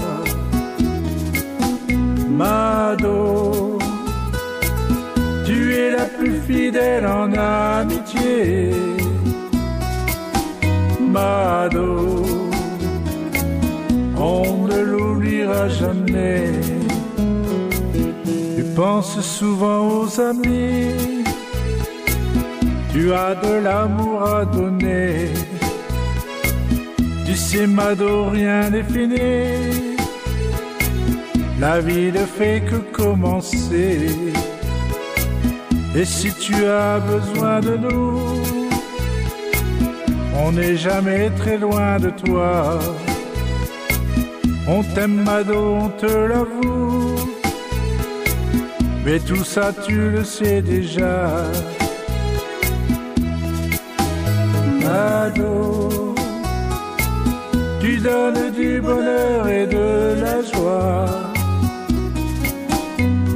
Mado, tu es la plus fidèle en amitié. On ne l'oubliera jamais. Tu penses souvent aux amis, tu as de l'amour à donner. Sais, Mado, rien n'est fini. La vie ne fait que commencer. Et si tu as besoin de nous, on n'est jamais très loin de toi. On t'aime, Mado, on te l'avoue. Mais tout ça, tu le sais déjà. Mado, tu donnes du bonheur et de la joie.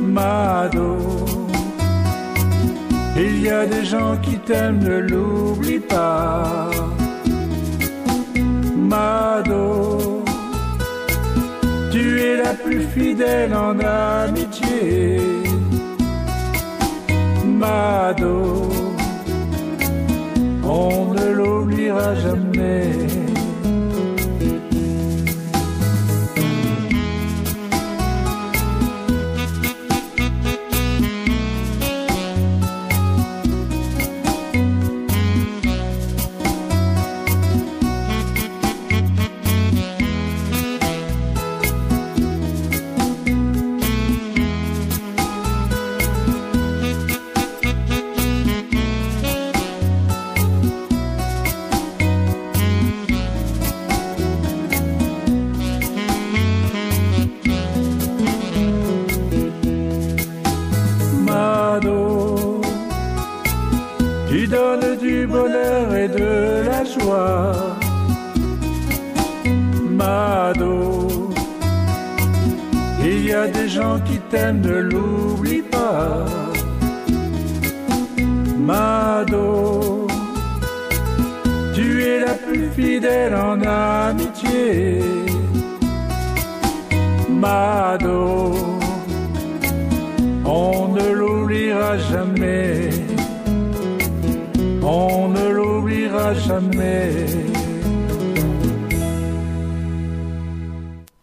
Mado, il y a des gens qui t'aiment, ne l'oublie pas. Mado, tu es la plus fidèle en amitié. Mado, on ne l'oubliera jamais. Gens